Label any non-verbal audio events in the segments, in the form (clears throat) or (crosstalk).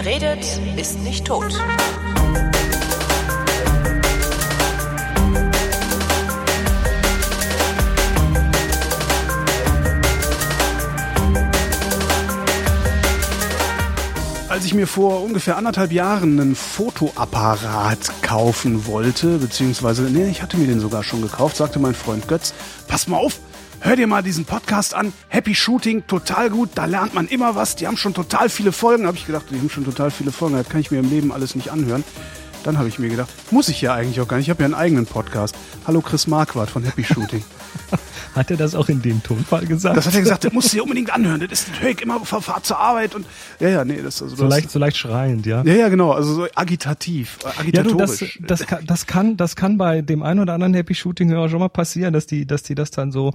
Wer redet, ist nicht tot. Als ich mir vor ungefähr anderthalb Jahren einen Fotoapparat kaufen wollte, beziehungsweise, nee, ich hatte mir den sogar schon gekauft, sagte mein Freund Götz, pass mal auf, hör dir mal diesen Podcast an, Happy Shooting, total gut, da lernt man immer was, die haben schon total viele Folgen, habe ich gedacht, die haben schon total viele Folgen, das kann ich mir im Leben alles nicht anhören. Dann habe ich mir gedacht, muss ich ja eigentlich auch gar nicht, ich habe ja einen eigenen Podcast. Hallo Chris Marquardt von Happy Shooting. (laughs) Hat er das auch in dem Tonfall gesagt? Das hat er gesagt, das musst du dir unbedingt anhören. Das ist höre ich immer auf Fahrt zur Arbeit und ja, ja, nee, das also so leicht, so leicht schreiend, ja. Ja, ja, genau, also so agitativ, äh, agitatorisch. Ja, du, das, das, kann, das kann, das kann bei dem einen oder anderen Happy Shooting Hörer schon mal passieren, dass die, dass die das dann so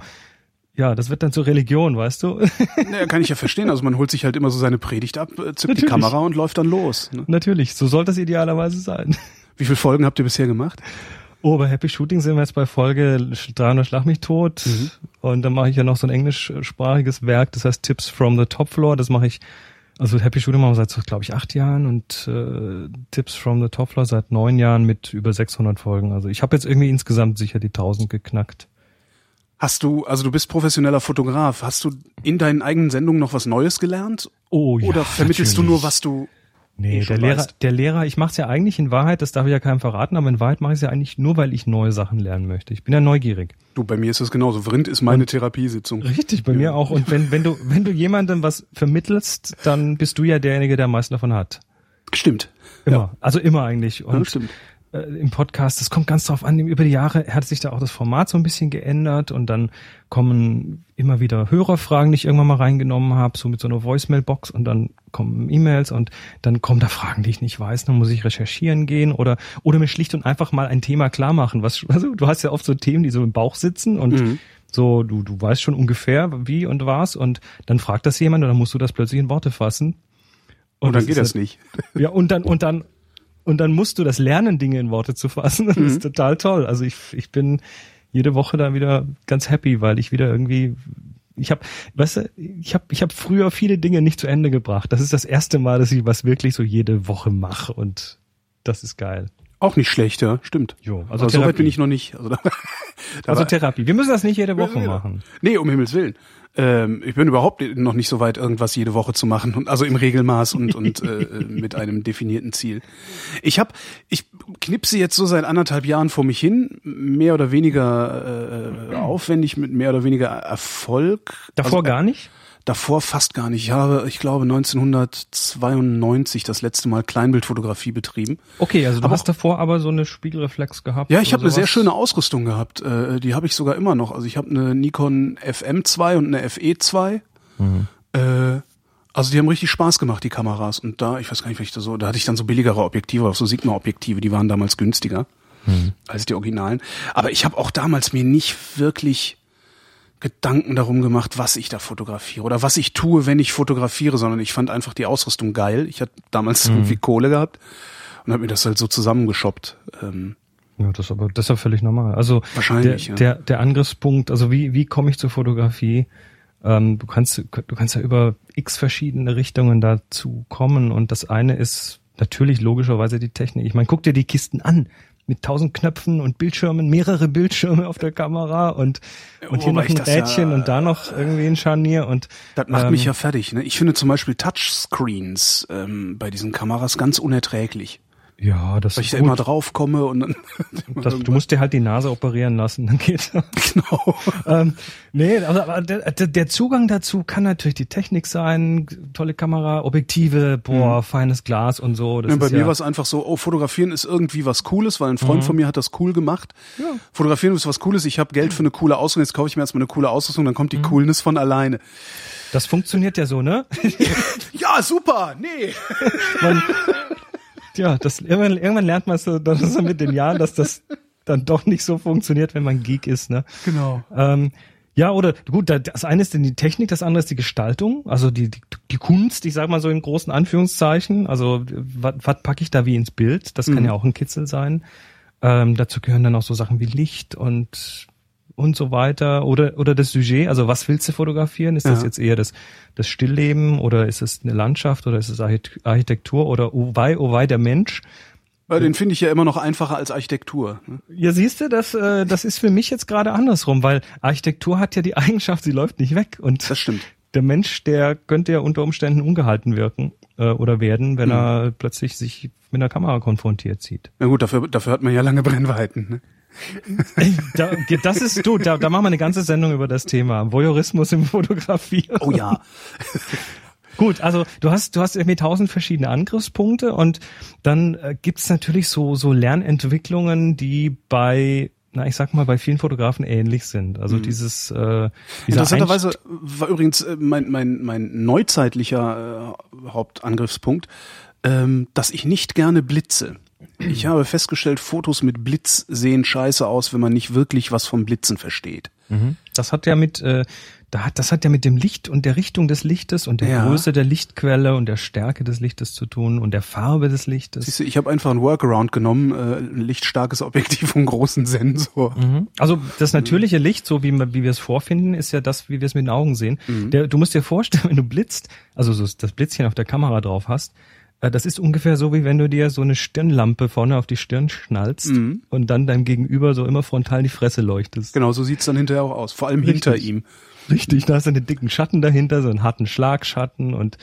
ja, das wird dann zur Religion, weißt du? (laughs) Naja, kann ich ja verstehen. Also man holt sich halt immer so seine Predigt ab, äh, zippt die Kamera und läuft dann los. Ne? Natürlich, so soll das idealerweise sein. (laughs) Wie viele Folgen habt ihr bisher gemacht? Oh, bei Happy Shooting sind wir jetzt bei Folge 300 Schlag mich tot. Mhm. Und dann mache ich ja noch so ein englischsprachiges Werk, das heißt Tips from the Top Floor. Das mache ich, also Happy Shooting machen wir seit, glaube ich, acht Jahren und äh, Tips from the Top Floor seit neun Jahren mit über 600 Folgen. Also ich habe jetzt irgendwie insgesamt sicher die 1000 geknackt. Hast du, also du bist professioneller Fotograf, hast du in deinen eigenen Sendungen noch was Neues gelernt? Oh ja. Oder vermittelst natürlich. du nur, was du Nee, eh der Lehrer, weißt? der Lehrer, ich mache es ja eigentlich in Wahrheit, das darf ich ja keinem verraten, aber in Wahrheit mache ich es ja eigentlich nur, weil ich neue Sachen lernen möchte. Ich bin ja neugierig. Du, bei mir ist das genauso. Vrind ist meine Therapiesitzung. Richtig, bei mir auch. Und wenn, wenn du, wenn du jemandem was vermittelst, dann bist du ja derjenige, der am meisten davon hat. Stimmt. Immer. Also immer eigentlich. Ja, Und stimmt. Äh, im Podcast, das kommt ganz drauf an, über die Jahre hat sich da auch das Format so ein bisschen geändert und dann kommen immer wieder Hörerfragen, die ich irgendwann mal reingenommen habe, so mit so einer Voicemail-Box und dann kommen E-Mails und dann kommen da Fragen, die ich nicht weiß, dann muss ich recherchieren gehen oder oder mir schlicht und einfach mal ein Thema klar machen. Was, also du hast ja oft so Themen, die so im Bauch sitzen und Mhm. so, du, du weißt schon ungefähr, wie und was und dann fragt das jemand und dann musst du das plötzlich in Worte fassen. Und dann das geht das nicht. ja, und dann, und dann, und dann musst du das lernen, Dinge in Worte zu fassen. (laughs) Das Mhm. ist total toll. Also ich, ich bin jede Woche da wieder ganz happy, weil ich wieder irgendwie, ich habe, weißt du, ich habe, ich habe früher viele Dinge nicht zu Ende gebracht. Das ist das erste Mal, dass ich was wirklich so jede Woche mache und das ist geil. Auch nicht schlecht, ja, stimmt. Jo, Also, so weit bin ich noch nicht. Also, (laughs) da, Also Therapie. Wir müssen das nicht jede Woche machen. Nee, um Himmels Willen. Ähm, ich bin überhaupt noch nicht so weit, irgendwas jede Woche zu machen. Und, also im Regelmaß und, (laughs) und äh, mit einem definierten Ziel. Ich habe, ich knipse jetzt so seit anderthalb Jahren vor mich hin, mehr oder weniger äh, aufwendig, mit mehr oder weniger Erfolg. Davor also, gar nicht? Davor fast gar nicht. Ich habe, ich glaube, 1992 das letzte Mal Kleinbildfotografie betrieben. Okay, also du Aber hast davor aber so eine Spiegelreflex gehabt. Ja, ich habe eine sehr schöne Ausrüstung gehabt. Äh, die habe ich sogar immer noch. Also ich habe eine Nikon FM2 und eine FE2. Äh, also die haben richtig Spaß gemacht, die Kameras. Und da, ich weiß gar nicht, wie ich da so, da hatte ich dann so billigere Objektive, auch so Sigma-Objektive, die waren damals günstiger als die Originalen. Aber ich habe auch damals mir nicht wirklich Gedanken darum gemacht, was ich da fotografiere oder was ich tue, wenn ich fotografiere, sondern ich fand einfach die Ausrüstung geil. Ich hatte damals irgendwie Kohle gehabt und habe mir das halt so zusammengeschoppt. Ähm, Ja, das ist aber das ist ja völlig normal. Also Wahrscheinlich, der, ja. der, der Angriffspunkt, also wie, wie komme ich zur Fotografie? Ähm, du kannst du kannst ja über x verschiedene Richtungen dazu kommen und das eine ist natürlich logischerweise die Technik. Ich meine, guck dir die Kisten an mit tausend Knöpfen und Bildschirmen, mehrere Bildschirme auf der Kamera und und hier Wobei noch ein das ja- Rädchen und da noch irgendwie ein Scharnier und Das macht ähm, mich ja fertig. Ne? Ich finde zum Beispiel Touchscreens ähm, bei diesen Kameras ganz unerträglich. Ja, das Weil ich da gut. immer drauf komme und dann (laughs) Das, du musst dir halt die Nase operieren lassen, dann geht das. (laughs) genau. ähm, nee, aber, aber der, der Zugang dazu kann natürlich die Technik sein, tolle Kamera, Objektive, boah, feines Glas und so. Das Ja, bei ist mir ja, war es einfach so, oh, fotografieren ist irgendwie was Cooles, weil ein Freund von mir hat das cool gemacht. Fotografieren ist was Cooles, ich habe Geld für eine coole Ausrüstung, jetzt kaufe ich mir erstmal eine coole Ausrüstung, dann kommt die Coolness von alleine. das funktioniert ja so, ne? (laughs) Ja, super, nee. Man, ja, das irgendwann, irgendwann lernt man so, dann so mit den Jahren, dass das dann doch nicht so funktioniert, wenn man Geek ist, ne? Genau. Ähm, ja, oder gut, da- das eine ist denn die Technik, das andere ist die Gestaltung, also die, die, die Kunst, ich sag mal so in großen Anführungszeichen. Also was, packe ich da wie ins Bild? Das kann ja auch ein Kitzel sein. Ähm, dazu gehören dann auch so Sachen wie Licht und und so weiter oder oder das Sujet, also was willst du fotografieren? Ist das Ja. jetzt eher das das Stillleben oder ist es eine Landschaft oder ist es Archit- Architektur oder oh wei, oh wei, der Mensch? Äh, Den finde ich ja immer noch einfacher als Architektur. ne? Ja, siehst du, das äh, das ist für mich jetzt gerade andersrum, weil Architektur hat ja die (laughs) Eigenschaft, sie läuft nicht weg und Das stimmt. der Mensch, der könnte ja unter Umständen ungehalten wirken äh, oder werden, wenn er plötzlich sich mit einer Kamera konfrontiert sieht. Na gut, dafür, dafür hat man ja lange Brennweiten. Ne? Da, das ist du, da, da machen wir eine ganze Sendung über das Thema Voyeurismus im Fotografieren. Oh ja. (laughs) Gut, also du hast du hast irgendwie tausend verschiedene Angriffspunkte und dann äh, gibt's natürlich so so Lernentwicklungen, die bei na ich sag mal bei vielen Fotografen ähnlich sind. Also dieses äh, Interessanterweise war übrigens äh, mein, mein, mein neuzeitlicher äh, Hauptangriffspunkt, ähm, dass ich nicht gerne blitze. Ich habe festgestellt, Fotos mit Blitz sehen scheiße aus, wenn man nicht wirklich was vom Blitzen versteht. Mhm. Das hat ja mit, äh, da hat, das hat ja mit dem Licht und der Richtung des Lichtes und der Ja. Größe der Lichtquelle und der Stärke des Lichtes zu tun und der Farbe des Lichtes. Siehst du, ich habe einfach ein Workaround genommen, äh, ein lichtstarkes Objektiv und großen Sensor. Mhm. Also das natürliche Licht, so wie, wir- wie wir es vorfinden, ist ja das, wie wir es mit den Augen sehen. Der, du musst dir vorstellen, (laughs) wenn du blitzt, also so das Blitzchen auf der Kamera drauf hast, das ist ungefähr so, wie wenn du dir so eine Stirnlampe vorne auf die Stirn schnallst und dann deinem Gegenüber so immer frontal die Fresse leuchtest. Genau, so sieht's dann hinterher auch aus. Vor allem hinter Richtig. ihm. Richtig, da hast du einen dicken Schatten dahinter, so einen harten Schlagschatten und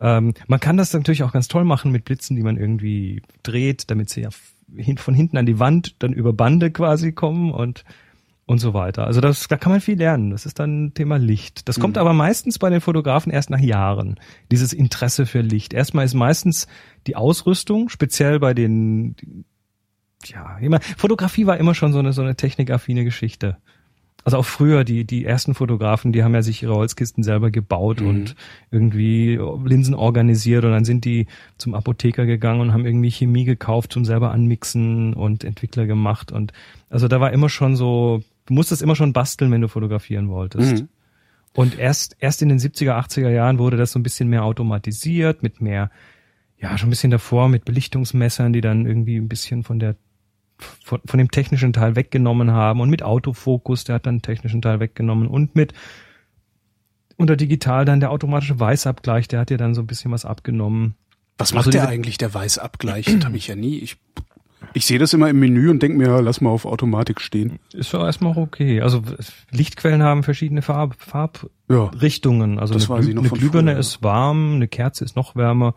ähm, man kann das natürlich auch ganz toll machen mit Blitzen, die man irgendwie dreht, damit sie ja von hinten an die Wand dann über Bande quasi kommen und und so weiter. Also das, da kann man viel lernen. Das ist dann Thema Licht. Das kommt aber meistens bei den Fotografen erst nach Jahren. Dieses Interesse für Licht. Erstmal ist meistens die Ausrüstung, speziell bei den, ja, immer, Fotografie war immer schon so eine, so eine technikaffine Geschichte. Also auch früher, die, die ersten Fotografen, die haben ja sich ihre Holzkisten selber gebaut und irgendwie Linsen organisiert und dann sind die zum Apotheker gegangen und haben irgendwie Chemie gekauft zum selber anmixen und Entwickler gemacht und also da war immer schon so, du musstest immer schon basteln, wenn du fotografieren wolltest. Mhm. Und erst, erst in den 70er, 80er Jahren wurde das so ein bisschen mehr automatisiert, mit mehr, ja, schon ein bisschen davor mit Belichtungsmessern, die dann irgendwie ein bisschen von der von, von dem technischen Teil weggenommen haben und mit Autofokus, der hat dann den technischen Teil weggenommen und mit unter digital dann der automatische Weißabgleich, der hat dir dann so ein bisschen was abgenommen. Was macht Also der eigentlich, der Weißabgleich? Das habe ich ja nie. Ich, ich sehe das immer im Menü und denke mir, ja, lass mal auf Automatik stehen. Ist doch erstmal okay. Also Lichtquellen haben verschiedene Farb, Farbrichtungen. Ja. Also Das eine, noch eine Glühbirne früher. ist warm, eine Kerze ist noch wärmer,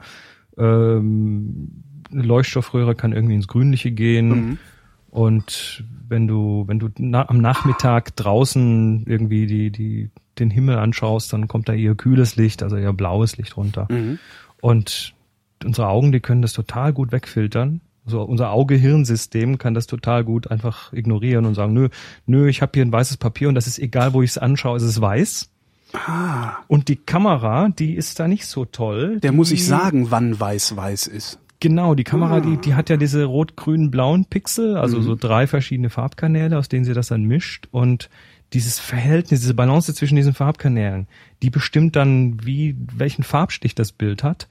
ähm, eine Leuchtstoffröhre kann irgendwie ins Grünliche gehen. Mhm. Und wenn du, wenn du na, am Nachmittag draußen irgendwie die, die, den Himmel anschaust, dann kommt da eher kühles Licht, also eher blaues Licht runter. Mhm. Und unsere Augen, die können das total gut wegfiltern. Also unser Auge-Hirn-System kann das total gut einfach ignorieren und sagen, nö, nö, ich habe hier ein weißes Papier und das ist egal, wo ich es anschaue, es ist weiß. Ah, Und die Kamera, die ist da nicht so toll. der die, muss ich sagen, wann weiß-weiß ist. Genau, die Kamera, die, die hat ja diese rot-grün-blauen Pixel, also Mhm. so drei verschiedene Farbkanäle, aus denen sie das dann mischt. Und dieses Verhältnis, diese Balance zwischen diesen Farbkanälen, die bestimmt dann, wie, welchen Farbstich das Bild hat.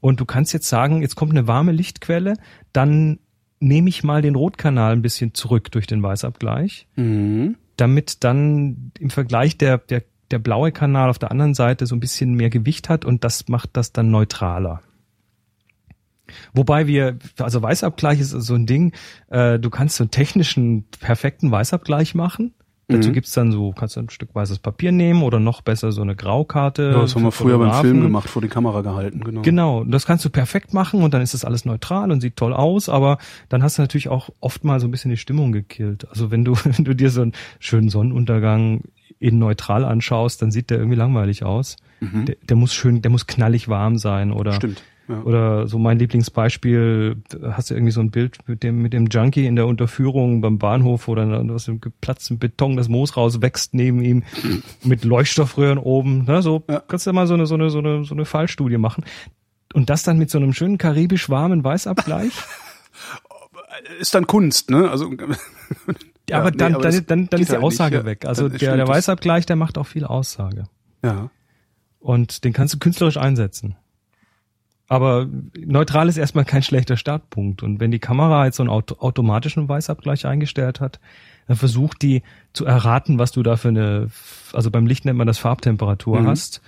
Und du kannst jetzt sagen, jetzt kommt eine warme Lichtquelle, dann nehme ich mal den Rotkanal ein bisschen zurück durch den Weißabgleich, Mhm. damit dann im Vergleich der, der, der blaue Kanal auf der anderen Seite so ein bisschen mehr Gewicht hat und das macht das dann neutraler. Wobei wir, also Weißabgleich ist so ein Ding, äh, du kannst so einen technischen, perfekten Weißabgleich machen. Dazu Mhm. gibt's dann so, kannst du ein Stück weißes Papier nehmen oder noch besser so eine Graukarte. Ja, das haben wir früher beim. Film gemacht, vor die Kamera gehalten, genau. Genau, das kannst du perfekt machen und dann ist das alles neutral und sieht toll aus, aber dann hast du natürlich auch oft mal so ein bisschen die Stimmung gekillt. Also wenn du, (laughs) wenn du dir so einen schönen Sonnenuntergang in neutral anschaust, dann sieht der irgendwie langweilig aus. Der, der muss schön, der muss knallig warm sein oder Mhm. Stimmt. Ja. oder so mein Lieblingsbeispiel, hast du irgendwie so ein Bild mit dem, mit dem Junkie in der Unterführung beim Bahnhof oder aus dem geplatzten Beton das Moos rauswächst neben ihm (laughs) mit Leuchtstoffröhren oben. Ne, so Ja. kannst du mal so eine, so eine, so eine, so eine Fallstudie machen. Und das dann mit so einem schönen karibisch warmen Weißabgleich. (laughs) Ist dann Kunst, ne? Also, (laughs) Ja, aber nee, dann, aber das dann, dann, dann ist die halt nicht, Aussage ja. weg. Also der, der. Weißabgleich, der macht auch viel Aussage. Ja. Und den kannst du künstlerisch einsetzen. Aber neutral ist erstmal kein schlechter Startpunkt. Und wenn die Kamera jetzt so einen auto automatischen Weißabgleich eingestellt hat, dann versucht die zu erraten, was du da für eine, also beim Licht nennt man das Farbtemperatur Mhm. hast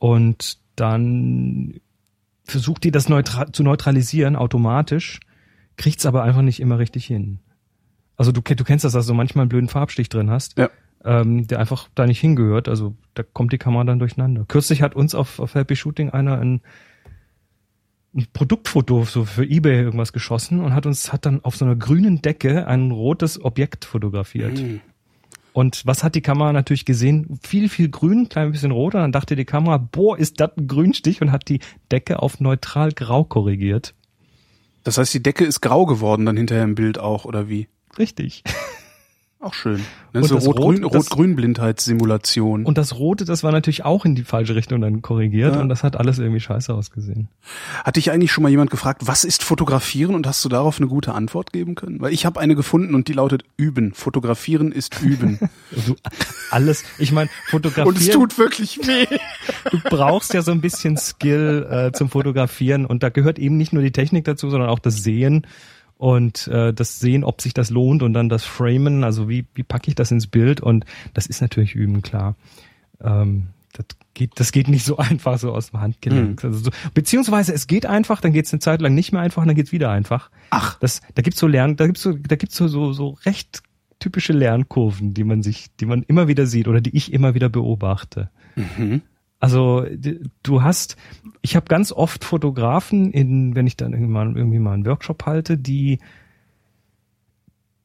und dann versucht die das neutra zu neutralisieren automatisch, kriegt's aber einfach nicht immer richtig hin. Also du, du kennst das, dass du manchmal einen blöden Farbstich drin hast, Ja. ähm, der einfach da nicht hingehört. Also da kommt die Kamera dann durcheinander. Kürzlich hat uns auf, auf Happy Shooting einer ein, ein Produktfoto so für eBay irgendwas geschossen und hat uns hat dann auf so einer grünen Decke ein rotes Objekt fotografiert. Mhm. Und was hat die Kamera natürlich gesehen? Viel, viel grün, klein bisschen rot. Und dann dachte die Kamera, boah, ist das ein Grünstich und hat die Decke auf neutral grau korrigiert. Das heißt, die Decke ist grau geworden dann hinterher im Bild auch, oder wie? Richtig. (laughs) Auch schön. Ist so das Rot-Grün- Rot, Rot-Grün-Blindheitssimulation. Und das Rote, das war natürlich auch in die falsche Richtung dann korrigiert Ja. und das hat alles irgendwie scheiße ausgesehen. Hat dich eigentlich schon mal jemand gefragt, was ist Fotografieren und hast du darauf eine gute Antwort geben können? Weil ich habe eine gefunden und die lautet Üben. Fotografieren ist Üben. (laughs) Also alles, ich meine, fotografieren. und es tut wirklich weh. du brauchst ja so ein bisschen Skill äh, zum Fotografieren und da gehört eben nicht nur die Technik dazu, sondern auch das Sehen und äh, das Sehen, ob sich das lohnt und dann das Framen, also wie, wie packe ich das ins Bild und das ist natürlich üben, klar. Ähm, das geht, das geht nicht so (laughs) einfach so aus dem Handgelenk. Also so, beziehungsweise es geht einfach, dann geht es eine Zeit lang nicht mehr einfach und dann geht's wieder einfach. Ach. Das, da gibt's so Lern, da gibt's so, da gibt's so, so, so recht typische Lernkurven, die man sich, die man immer wieder sieht oder die ich immer wieder beobachte. Also du hast, ich habe ganz oft Fotografen, in, wenn ich dann irgendwie mal, irgendwie mal einen Workshop halte, die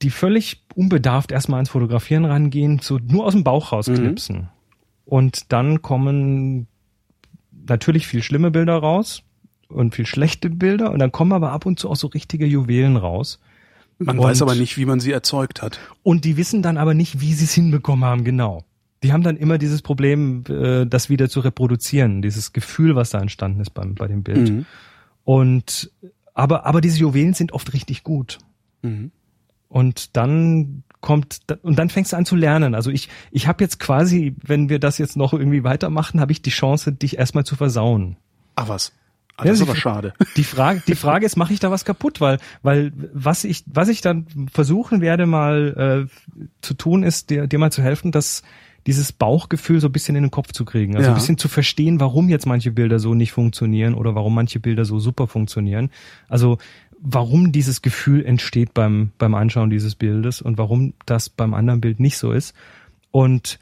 die völlig unbedarft erstmal ans Fotografieren rangehen, so nur aus dem Bauch rausknipsen. Und dann kommen natürlich viel schlimme Bilder raus und viel schlechte Bilder und dann kommen aber ab und zu auch so richtige Juwelen raus. Man Und- weiß aber nicht, wie man sie erzeugt hat. Und die wissen dann aber nicht, wie sie es hinbekommen haben, genau. Die haben dann immer dieses Problem, äh, das wieder zu reproduzieren, dieses Gefühl, was da entstanden ist beim, bei dem Bild. Mhm. Und aber, aber diese Juwelen sind oft richtig gut. Mhm. Und dann kommt und dann fängst du an zu lernen. Also ich ich habe jetzt quasi, wenn wir das jetzt noch irgendwie weitermachen, habe ich die Chance, dich erstmal zu versauen. Ach was. Ah, Ja, das ist aber schade. (laughs) Die Frage, die Frage ist, mache ich da was kaputt? Weil, weil was ich, was ich dann versuchen werde mal äh, zu tun, ist dir, dir mal zu helfen, dass dieses Bauchgefühl so ein bisschen in den Kopf zu kriegen. Also Ja. ein bisschen zu verstehen, warum jetzt manche Bilder so nicht funktionieren oder warum manche Bilder so super funktionieren. Also warum dieses Gefühl entsteht beim, beim Anschauen dieses Bildes und warum das beim anderen Bild nicht so ist. Und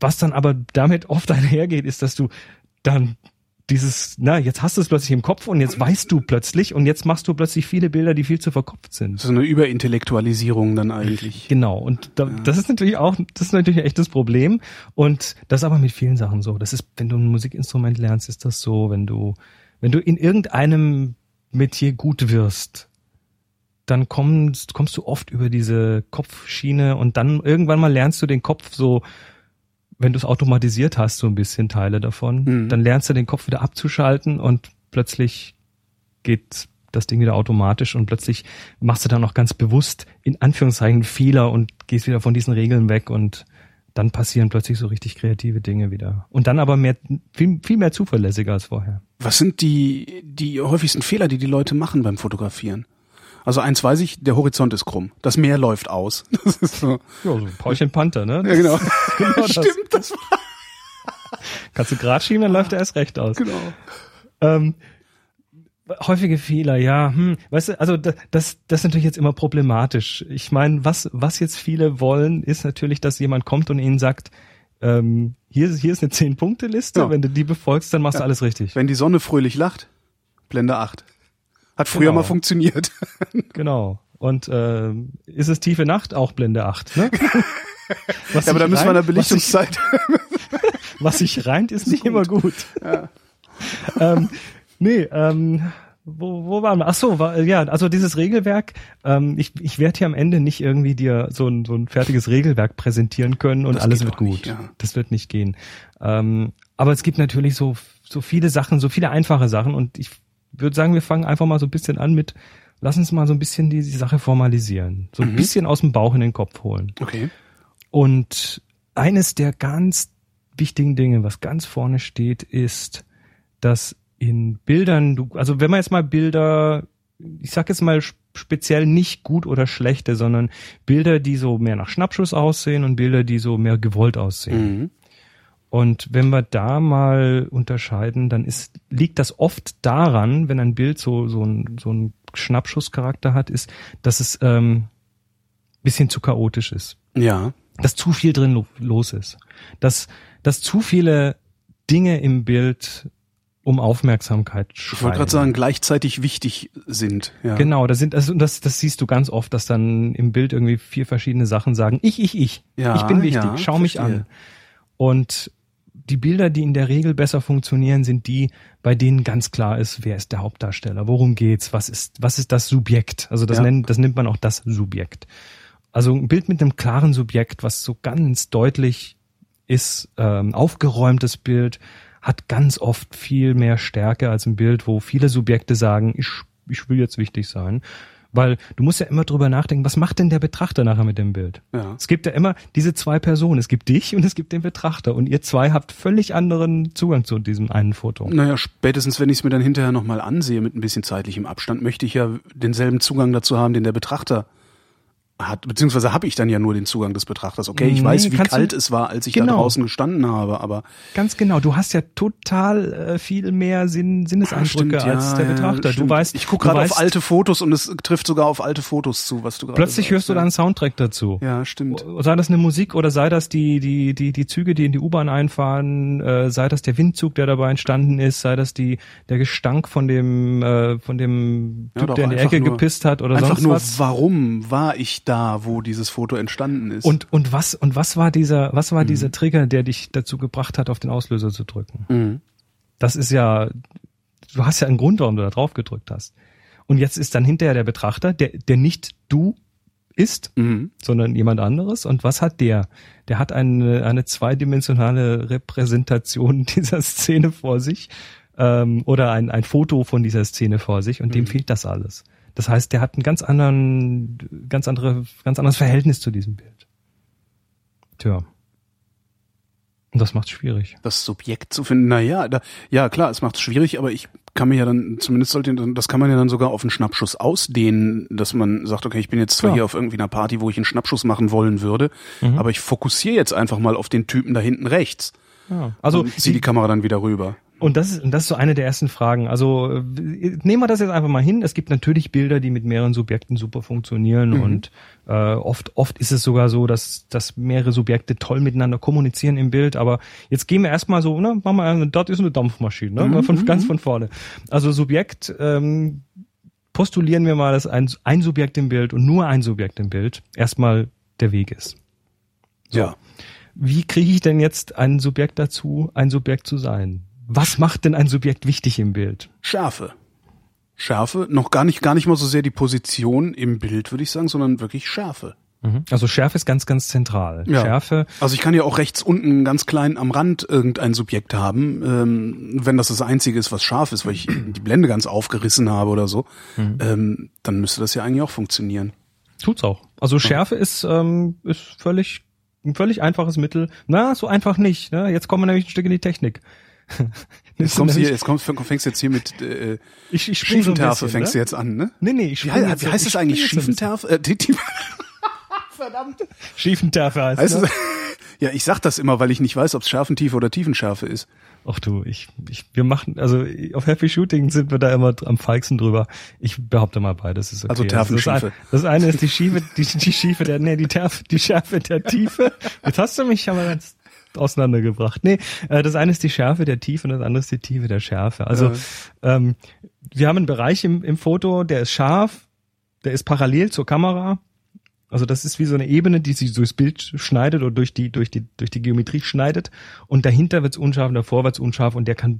was dann aber damit oft (laughs) einhergeht, ist, dass du dann dieses, na, jetzt hast du es plötzlich im Kopf und jetzt weißt du plötzlich und jetzt machst du plötzlich viele Bilder, die viel zu verkopft Das sind. ist eine Überintellektualisierung dann eigentlich. Genau. Und da, das ist natürlich auch, das ist natürlich ein echtes Problem. Und das ist aber mit vielen Sachen so. Das ist, wenn du ein Musikinstrument lernst, ist das so. Wenn du, wenn du in irgendeinem Metier gut wirst, dann kommst, kommst du oft über diese Kopfschiene und dann irgendwann mal lernst du den Kopf so, wenn du es automatisiert hast, so ein bisschen Teile davon, Mhm. dann lernst du den Kopf wieder abzuschalten und plötzlich geht das Ding wieder automatisch und plötzlich machst du dann auch ganz bewusst in Anführungszeichen Fehler und gehst wieder von diesen Regeln weg und dann passieren plötzlich so richtig kreative Dinge wieder. Und dann aber mehr, viel, viel mehr zuverlässiger als vorher. Was sind die, die häufigsten Fehler, die die Leute machen beim Fotografieren? Also eins weiß ich, der Horizont ist krumm. Das Meer läuft aus. (laughs) Das ist so. Ja, so Paulchen Panther, ne? Ja, genau. (laughs) genau das. Stimmt, das war, Kannst du grad schieben, dann läuft er erst recht aus. genau. Ähm, häufige Fehler, ja. Hm, weißt du, also das, das, das ist natürlich jetzt immer problematisch. Ich meine, was, was jetzt viele wollen, ist natürlich, dass jemand kommt und ihnen sagt, ähm, hier, ist- hier ist eine Zehn-Punkte-Liste, Ja. wenn du die befolgst, dann machst du Ja. alles richtig. Wenn die Sonne fröhlich lacht, Blende 8. Hat früher Genau. mal funktioniert. (laughs) Genau. Und ähm, ist es tiefe Nacht, auch Blende 8, ne? (laughs) Was Ja, aber da müssen wir in der Belichtungszeit. was sich (laughs) reimt, ist nicht immer gut. ähm, nee, ähm, wo, wo waren wir? Ach so, war, ja, also dieses Regelwerk, ähm, ich, ich werde hier am Ende nicht irgendwie dir so ein, so ein fertiges Regelwerk präsentieren können und Das alles wird gut. nicht, ja. Das wird nicht gehen. Ähm, aber es gibt natürlich so, so viele Sachen, so viele einfache Sachen und ich würde sagen, wir fangen einfach mal so ein bisschen an mit, lass uns mal so ein bisschen die, die Sache formalisieren. So ein Mhm. bisschen aus dem Bauch in den Kopf holen. Okay. Und eines der ganz wichtigen Dinge, was ganz vorne steht, ist, dass in Bildern, du, also wenn man jetzt mal Bilder, ich sag jetzt mal speziell nicht gut oder schlechte, sondern Bilder, die so mehr nach Schnappschuss aussehen und Bilder, die so mehr gewollt aussehen. Mhm. Und wenn wir da mal unterscheiden, dann ist, liegt das oft daran, wenn ein Bild so, so ein, so ein Schnappschusscharakter hat, ist, dass es ähm, bisschen zu chaotisch ist. Ja. Dass zu viel drin lo los ist. Dass, dass zu viele Dinge im Bild um Aufmerksamkeit schreien. Ich wollte gerade sagen, gleichzeitig wichtig sind. Ja. Genau, das sind also das das siehst du ganz oft, dass dann im Bild irgendwie vier verschiedene Sachen sagen. Ich, ich, ich. Ja, ich bin wichtig. ja, Schau mich verstehe. an. Und die Bilder, die in der Regel besser funktionieren, sind die, bei denen ganz klar ist, wer ist der Hauptdarsteller, worum geht's, was ist was ist das Subjekt. Also das Ja. nennt das nimmt man auch das Subjekt. Also ein Bild mit einem klaren Subjekt, was so ganz deutlich ist, ähm, aufgeräumtes Bild, hat ganz oft viel mehr Stärke als ein Bild, wo viele Subjekte sagen, ich, ich will jetzt wichtig sein. Weil du musst ja immer drüber nachdenken, was macht denn der Betrachter nachher mit dem Bild? Ja. Es gibt ja immer diese zwei Personen. Es gibt dich und es gibt den Betrachter. Und ihr zwei habt völlig anderen Zugang zu diesem einen Foto. Naja, spätestens wenn ich es mir dann hinterher nochmal ansehe mit ein bisschen zeitlichem Abstand, möchte ich ja denselben Zugang dazu haben, den der Betrachter hat, beziehungsweise habe ich dann ja nur den Zugang des Betrachters. Okay, ich weiß, wie kannst du- kalt es war, als ich da Genau. draußen gestanden habe, aber Ganz genau. Du hast ja total äh, viel mehr Sinn, Sinneseindrücke Stimmt, als ja, der ja, Betrachter. du stimmt. weißt, ich gucke du gerade auf alte Fotos und es trifft sogar auf alte Fotos zu, was du gerade Plötzlich sagst, hörst du ja. da einen Soundtrack dazu. Ja, stimmt. Sei das eine Musik oder sei das die, die, die, die Züge, die in die U-Bahn einfahren, äh, sei das der Windzug, der dabei entstanden ist, sei das die, der Gestank von dem, äh, von dem Ja, Typ, der in die einfach Ecke nur- gepisst hat oder Einfach sonst nur, was. warum war ich da, wo dieses Foto entstanden ist? Und, und was, und was war dieser, was war dieser Trigger, der dich dazu gebracht hat, auf den Auslöser zu drücken? Mhm. Das ist ja, du hast ja einen Grund, warum du da drauf gedrückt hast. Und jetzt ist dann hinterher der Betrachter, der, der nicht du ist, Mhm. sondern jemand anderes. Und was hat der? Der hat eine, eine zweidimensionale Repräsentation (laughs) dieser Szene vor sich ähm, oder ein, ein Foto von dieser Szene vor sich und dem fehlt das alles. Das heißt, der hat ein ganz anderen, ganz andere, ganz anderes Verhältnis zu diesem Bild. Tja. Und das macht's schwierig. das Subjekt zu finden. Naja, da, ja klar, es macht es schwierig, aber ich kann mir ja dann, zumindest sollte, das kann man ja dann sogar auf einen Schnappschuss ausdehnen, dass man sagt, okay, ich bin jetzt zwar Klar. hier auf irgendwie einer Party, wo ich einen Schnappschuss machen wollen würde, Mhm. aber ich fokussiere jetzt einfach mal auf den Typen da hinten rechts. Ja. Also und zieh die Kamera dann wieder rüber. Und das ist, und das ist so eine der ersten Fragen. Also äh, nehmen wir das jetzt einfach mal hin. Es gibt natürlich Bilder, die mit mehreren Subjekten super funktionieren Mhm. und äh, oft, oft ist es sogar so, dass, dass mehrere Subjekte toll miteinander kommunizieren im Bild. Aber jetzt gehen wir erstmal so, ne, machen wir, eine- das ist eine Dampfmaschine, ne, Mhm, von, ganz von vorne. Also Subjekt, ähm, postulieren wir mal, dass ein, ein Subjekt im Bild und nur ein Subjekt im Bild erstmal der Weg ist. So. Ja. Wie kriege ich denn jetzt ein Subjekt dazu, ein Subjekt zu sein? Was macht denn ein Subjekt wichtig im Bild? Schärfe. Schärfe, noch gar nicht, gar nicht mal so sehr die Position im Bild, würde ich sagen, sondern wirklich Schärfe. Also Schärfe ist ganz, ganz zentral. Ja. Schärfe, Also ich kann ja auch rechts unten ganz klein am Rand irgendein Subjekt haben, ähm, wenn das das Einzige ist, was scharf ist, weil ich die Blende ganz aufgerissen habe oder so, ähm, dann müsste das ja eigentlich auch funktionieren. tut's auch. Also Schärfe ist, ähm, ist völlig, ein völlig einfaches Mittel. Na, so einfach nicht. Ne? Jetzt kommen wir nämlich ein Stück in die Technik. (laughs) Jetzt kommst du hier, jetzt kommst, fängst jetzt hier mit äh, ich, ich spring so Schiefenterfe bisschen, fängst ne? du jetzt an, ne? Nee, nee, ich Wie, heißt, jetzt- wie heißt es eigentlich? jetzt Schiefenterfe? Äh, die, die, (laughs) bisschen. Schiefenterfe heißt, heißt ne? es, (laughs) ja, ich sag das immer, weil ich nicht weiß, ob es Schärfentiefe oder Tiefenschärfe ist. Ach du, ich, ich, wir machen, also auf Happy Shooting sind wir da immer am feigsten drüber. Ich behaupte mal beides ist okay. Also Terfenschiefe. das, das eine ist die Schiefe, die, die Schiefe der, nee, die Terf, die Schärfe der Tiefe. Jetzt hast du mich aber ganz auseinandergebracht. Nee, äh, das eine ist die Schärfe der Tiefe und das andere ist die Tiefe der Schärfe. Also ähm, wir haben einen Bereich im, im Foto, der ist scharf, der ist parallel zur Kamera. Also das ist wie so eine Ebene, die sich durchs Bild schneidet oder durch die, durch die, durch die Geometrie schneidet. Und dahinter wird's unscharf und davor wird's unscharf und der kann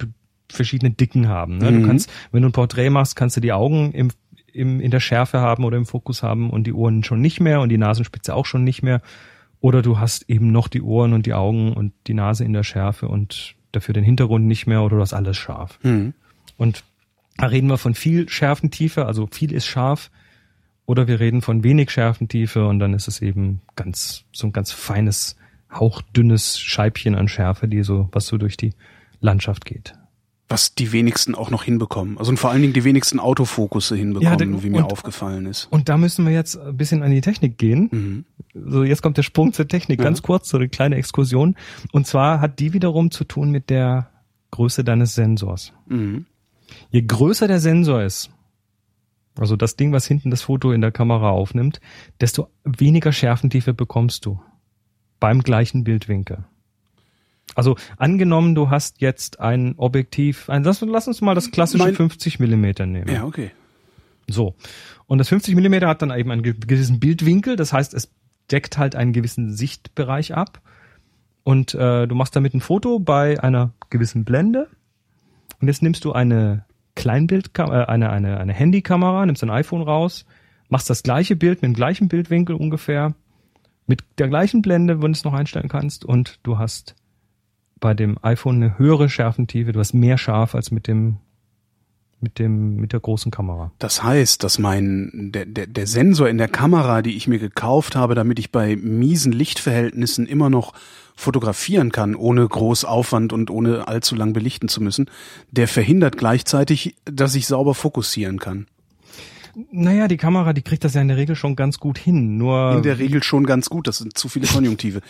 verschiedene Dicken haben. Ne? Mhm. Du kannst, wenn du ein Porträt machst, kannst du die Augen im, im, in der Schärfe haben oder im Fokus haben und die Ohren schon nicht mehr und die Nasenspitze auch schon nicht mehr. Oder du hast eben noch die Ohren und die Augen und die Nase in der Schärfe und dafür den Hintergrund nicht mehr oder du hast alles scharf. Hm. Und da reden wir von viel Schärfentiefe, also viel ist scharf, oder wir reden von wenig Schärfentiefe und dann ist es eben ganz, so ein ganz feines, hauchdünnes Scheibchen an Schärfe, die so, was so durch die Landschaft geht. Was die wenigsten auch noch hinbekommen. Also und vor allen Dingen die wenigsten Autofokusse hinbekommen, Ja, wie mir und- aufgefallen ist. Und da müssen wir jetzt ein bisschen an die Technik gehen. Mhm. So, jetzt kommt der Sprung zur Technik. Ja. Ganz kurz, so eine kleine Exkursion. Und zwar hat die wiederum zu tun mit der Größe deines Sensors. Mhm. Je größer der Sensor ist, also das Ding, was hinten das Foto in der Kamera aufnimmt, desto weniger Schärfentiefe bekommst du beim gleichen Bildwinkel. Also angenommen, du hast jetzt ein Objektiv, ein, lass, lass uns mal das klassische Mein- 50 Millimeter nehmen. Ja, okay. So. Und das 50 Millimeter hat dann eben einen ge- gewissen Bildwinkel, das heißt, es deckt halt einen gewissen Sichtbereich ab. Und äh, du machst damit ein Foto bei einer gewissen Blende. Und jetzt nimmst du eine Kleinbildkamera, äh, eine, eine, eine Handykamera, nimmst ein iPhone raus, machst das gleiche Bild mit dem gleichen Bildwinkel ungefähr, mit der gleichen Blende, wenn du es noch einstellen kannst, und du hast bei dem iPhone eine höhere Schärfentiefe, du hast mehr scharf als mit dem mit dem mit der großen Kamera. Das heißt, dass mein der, der, der Sensor in der Kamera, die ich mir gekauft habe, damit ich bei miesen Lichtverhältnissen immer noch fotografieren kann, ohne groß Aufwand und ohne allzu lang belichten zu müssen, der verhindert gleichzeitig, dass ich sauber fokussieren kann. Naja, die Kamera, die kriegt das ja in der Regel schon ganz gut hin. Nur In der Regel schon ganz gut, das sind zu viele Konjunktive.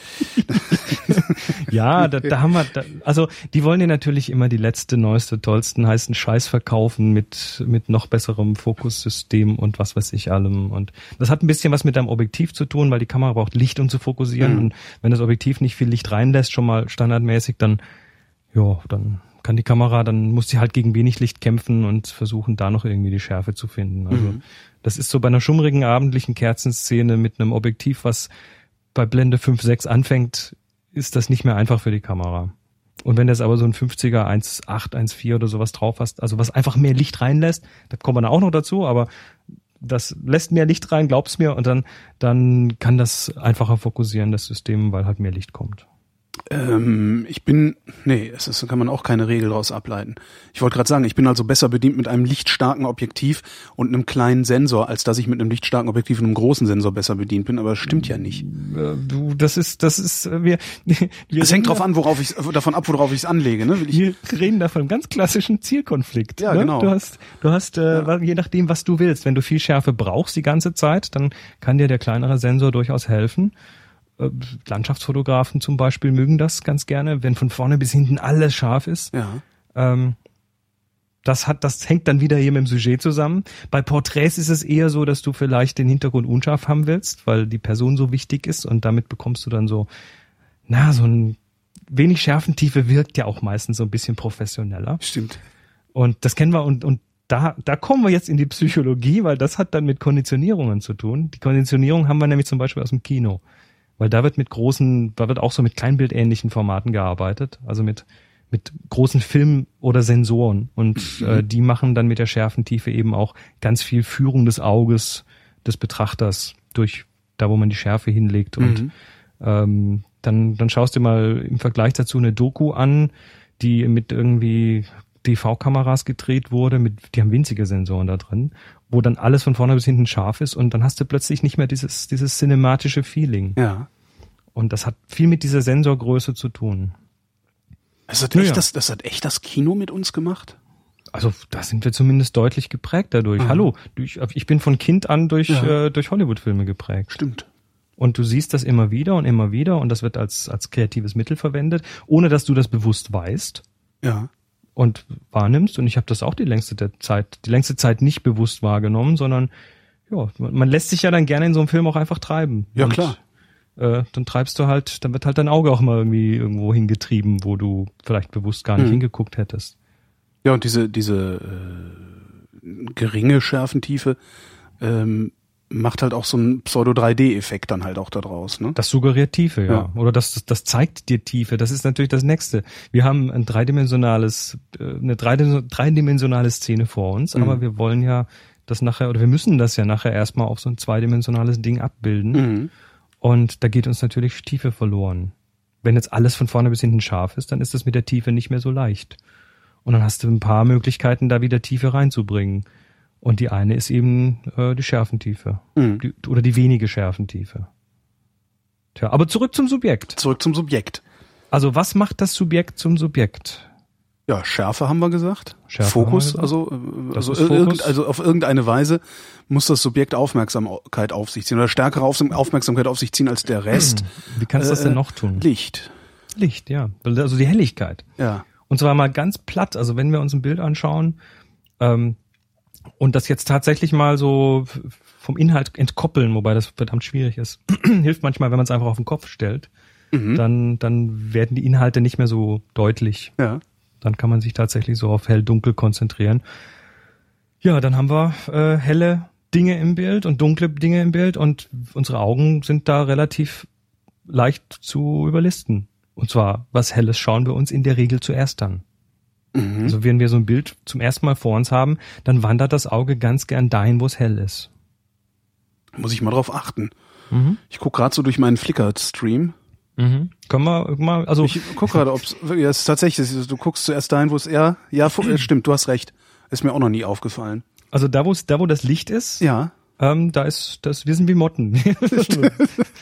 (laughs) ja, da, da haben wir, da, also die wollen dir natürlich immer die letzte, neueste, tollsten, heißen Scheiß verkaufen mit mit noch besserem Fokussystem und was weiß ich allem. Und das hat ein bisschen was mit deinem Objektiv zu tun, weil die Kamera braucht Licht, um zu fokussieren. Mhm. Und wenn das Objektiv nicht viel Licht reinlässt, schon mal standardmäßig, dann ja, dann kann die Kamera, dann muss sie halt gegen wenig Licht kämpfen und versuchen, da noch irgendwie die Schärfe zu finden. Also Mhm. das ist so bei einer schummrigen abendlichen Kerzenszene mit einem Objektiv, was bei Blende 5, 6 anfängt, ist das nicht mehr einfach für die Kamera. Und wenn du jetzt aber so ein 50er 1.8, 1.4 oder sowas drauf hast, also was einfach mehr Licht reinlässt, da kommen wir dann auch noch dazu, aber das lässt mehr Licht rein, glaub's mir, und dann, dann kann das einfacher fokussieren, das System, weil halt mehr Licht kommt. Ähm, ich bin, nee, es ist, kann man auch keine Regel daraus ableiten. Ich wollte gerade sagen, ich bin also besser bedient mit einem lichtstarken Objektiv und einem kleinen Sensor, als dass ich mit einem lichtstarken Objektiv und einem großen Sensor besser bedient bin, aber das stimmt ja nicht. Du, das ist, das ist, äh, wir, (laughs) wir Es hängt drauf an, worauf ich, davon ab, worauf ich es anlege, ne? Ich, Wir reden da von einem ganz klassischen Zielkonflikt. Ja, ne? genau. Du hast, du hast äh, wa- je nachdem, was du willst. Wenn du viel Schärfe brauchst die ganze Zeit, dann kann dir der kleinere Sensor durchaus helfen. Äh, Landschaftsfotografen zum Beispiel mögen das ganz gerne, wenn von vorne bis hinten alles scharf ist. ja. Ähm, das hat, das hängt dann wieder hier mit dem Sujet zusammen. Bei Porträts ist es eher so, dass du vielleicht den Hintergrund unscharf haben willst, weil die Person so wichtig ist und damit bekommst du dann so, na, so ein wenig Schärfentiefe wirkt ja auch meistens so ein bisschen professioneller. Stimmt. Und das kennen wir und, und da, da kommen wir jetzt in die Psychologie, weil das hat dann mit Konditionierungen zu tun. Die Konditionierung haben wir nämlich zum Beispiel aus dem Kino. Weil da wird mit großen, da wird auch so mit kleinbildähnlichen Formaten gearbeitet, also mit, mit großen Film- oder Sensoren. Und äh, die machen dann mit der Schärfentiefe eben auch ganz viel Führung des Auges des Betrachters durch da, wo man die Schärfe hinlegt. Und Mhm. ähm, dann, dann schaust du mal im Vergleich dazu eine Doku an, die mit irgendwie DV-Kameras gedreht wurde, mit, die haben winzige Sensoren da drin, wo dann alles von vorne bis hinten scharf ist und dann hast du plötzlich nicht mehr dieses, dieses cinematische Feeling. Ja. Und das hat viel mit dieser Sensorgröße zu tun. Das hat, echt ja. das, das hat echt das Kino mit uns gemacht? Also da sind wir zumindest deutlich geprägt dadurch. Aha. Hallo, ich, ich bin von Kind an durch, Ja. äh, durch Hollywood-Filme geprägt. Stimmt. Und du siehst das immer wieder und immer wieder und das wird als, als kreatives Mittel verwendet, ohne dass du das bewusst weißt Ja. Und wahrnimmst. Und ich habe das auch die längste der Zeit, die längste Zeit nicht bewusst wahrgenommen, sondern ja, man lässt sich ja dann gerne in so einem Film auch einfach treiben. Ja, und, klar. Äh, dann treibst du halt, dann wird halt dein Auge auch mal irgendwie irgendwo hingetrieben, wo du vielleicht bewusst gar nicht Mhm. hingeguckt hättest. Ja, und diese, diese äh, geringe Schärfentiefe ähm, macht halt auch so einen Pseudo-3D-Effekt dann halt auch da draus, ne? Das suggeriert Tiefe, ja. Ja. Oder das, das, das zeigt dir Tiefe. Das ist natürlich das Nächste. Wir haben ein dreidimensionales, äh, eine dreidim- dreidimensionale Szene vor uns, Mhm. aber wir wollen ja das nachher, oder wir müssen das ja nachher erstmal auf so ein zweidimensionales Ding abbilden. Mhm. Und da geht uns natürlich Tiefe verloren. Wenn jetzt alles von vorne bis hinten scharf ist, dann ist das mit der Tiefe nicht mehr so leicht. Und dann hast du ein paar Möglichkeiten, da wieder Tiefe reinzubringen. Und die eine ist eben äh, die Schärfentiefe. Mhm. Die, oder die wenige Schärfentiefe. Tja, aber zurück zum Subjekt. Zurück zum Subjekt. Also was macht das Subjekt zum Subjekt? Ja, Schärfe haben wir gesagt. Schärfe Fokus, wir also, äh, also, Fokus. irgend, also auf irgendeine Weise muss das Subjekt Aufmerksamkeit auf sich ziehen oder stärkere Auf- Aufmerksamkeit auf sich ziehen als der Rest. (clears throat) Wie kannst du das Äh, denn noch tun? Licht. Licht, ja. Also die Helligkeit. Ja. Und zwar mal ganz platt, also wenn wir uns ein Bild anschauen ähm, und das jetzt tatsächlich mal so vom Inhalt entkoppeln, wobei das verdammt schwierig ist, (clears throat) hilft manchmal, wenn man es einfach auf den Kopf stellt, Mhm. dann, dann werden die Inhalte nicht mehr so deutlich. Ja. Dann kann man sich tatsächlich so auf hell-dunkel konzentrieren. Ja, dann haben wir äh, helle Dinge im Bild und dunkle Dinge im Bild und unsere Augen sind da relativ leicht zu überlisten. Und zwar, was Helles schauen wir uns in der Regel zuerst an. Mhm. Also wenn wir so ein Bild zum ersten Mal vor uns haben, dann wandert das Auge ganz gern dahin, wo es hell ist. Muss ich mal drauf achten. Mhm. Ich guck gerade so durch meinen Flickr-Stream. Mhm. Können wir mal, also Ich guck gerade, ob es ja, es ist tatsächlich, ist, du guckst zuerst dahin, wo es eher, ja, äh, stimmt, du hast recht. Ist mir auch noch nie aufgefallen. also da wo es, da wo das Licht ist, Ja, ähm, da ist das, wir sind wie Motten. (laughs) wir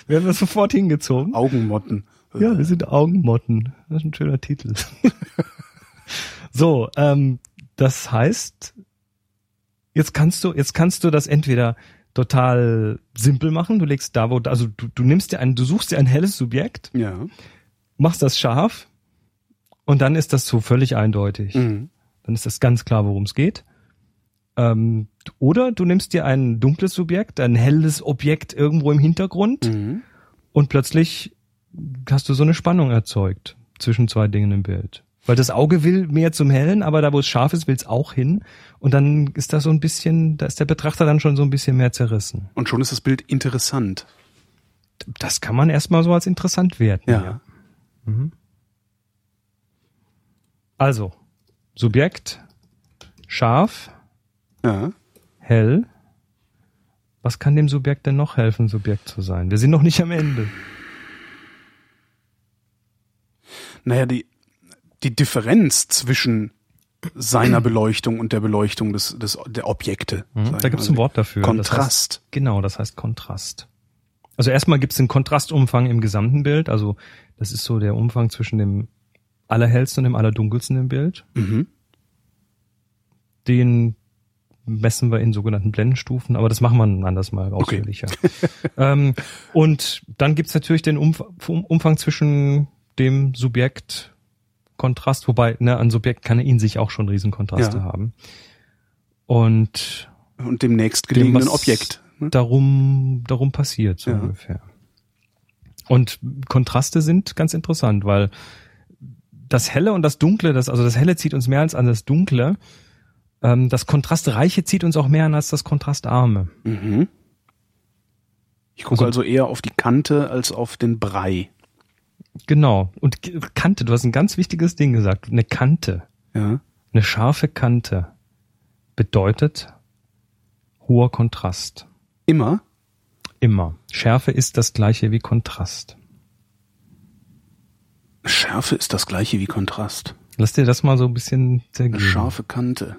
werden das sofort hingezogen. Augenmotten. Ja, wir sind Augenmotten. Das ist ein schöner Titel. (laughs) so, ähm, das heißt, jetzt kannst du, jetzt kannst du das entweder total simpel machen. Du legst da, wo, also du, du nimmst dir ein, du suchst dir ein helles Subjekt, Ja. machst das scharf und dann ist das so völlig eindeutig. Mhm. Dann ist das ganz klar, worum es geht. Ähm, oder du nimmst dir ein dunkles Subjekt, ein helles Objekt irgendwo im Hintergrund Mhm. und plötzlich hast du so eine Spannung erzeugt zwischen zwei Dingen im Bild. Weil das Auge will mehr zum Hellen, aber da, wo es scharf ist, will es auch hin. Und dann ist da so ein bisschen, da ist der Betrachter dann schon so ein bisschen mehr zerrissen. Und schon ist das Bild interessant. Das kann man erstmal so als interessant werten. Ja. Also, Subjekt, scharf, Ja. hell. Was kann dem Subjekt denn noch helfen, Subjekt zu sein? Wir sind noch nicht am Ende. Naja, die, die Differenz zwischen seiner (clears throat) Beleuchtung und der Beleuchtung des, des, der Objekte. ich Da gibt es ein Wort dafür. Das Kontrast. heißt, genau, das heißt Kontrast. Also erstmal gibt es den Kontrastumfang im gesamten Bild. Also das ist so der Umfang zwischen dem allerhellsten und dem allerdunkelsten im Bild. Mhm. Den messen wir in sogenannten Blendenstufen, aber das machen wir ein anderes Mal ausführlicher. (laughs) ähm, und dann gibt's natürlich den Umf Umfang zwischen dem Subjekt Kontrast, wobei ne, ein Subjekt kann in sich auch schon Riesenkontraste Ja. haben. Und Und dem nächstgelegenen dem, Objekt. ne? Darum, darum passiert, so Ja. ungefähr. Und Kontraste sind ganz interessant, weil das Helle und das Dunkle, das, also das Helle zieht uns mehr als an das Dunkle. Ähm, das Kontrastreiche zieht uns auch mehr an als das Kontrastarme. Mhm. Ich gucke Also- also eher auf die Kante als auf den Brei. Genau. Und Kante, du hast ein ganz wichtiges Ding gesagt. Eine Kante, Ja. eine scharfe Kante bedeutet hoher Kontrast. Immer. Immer. Schärfe ist das gleiche wie Kontrast. Schärfe ist das gleiche wie Kontrast. Lass dir das mal so ein bisschen Eine zergehen. scharfe Kante.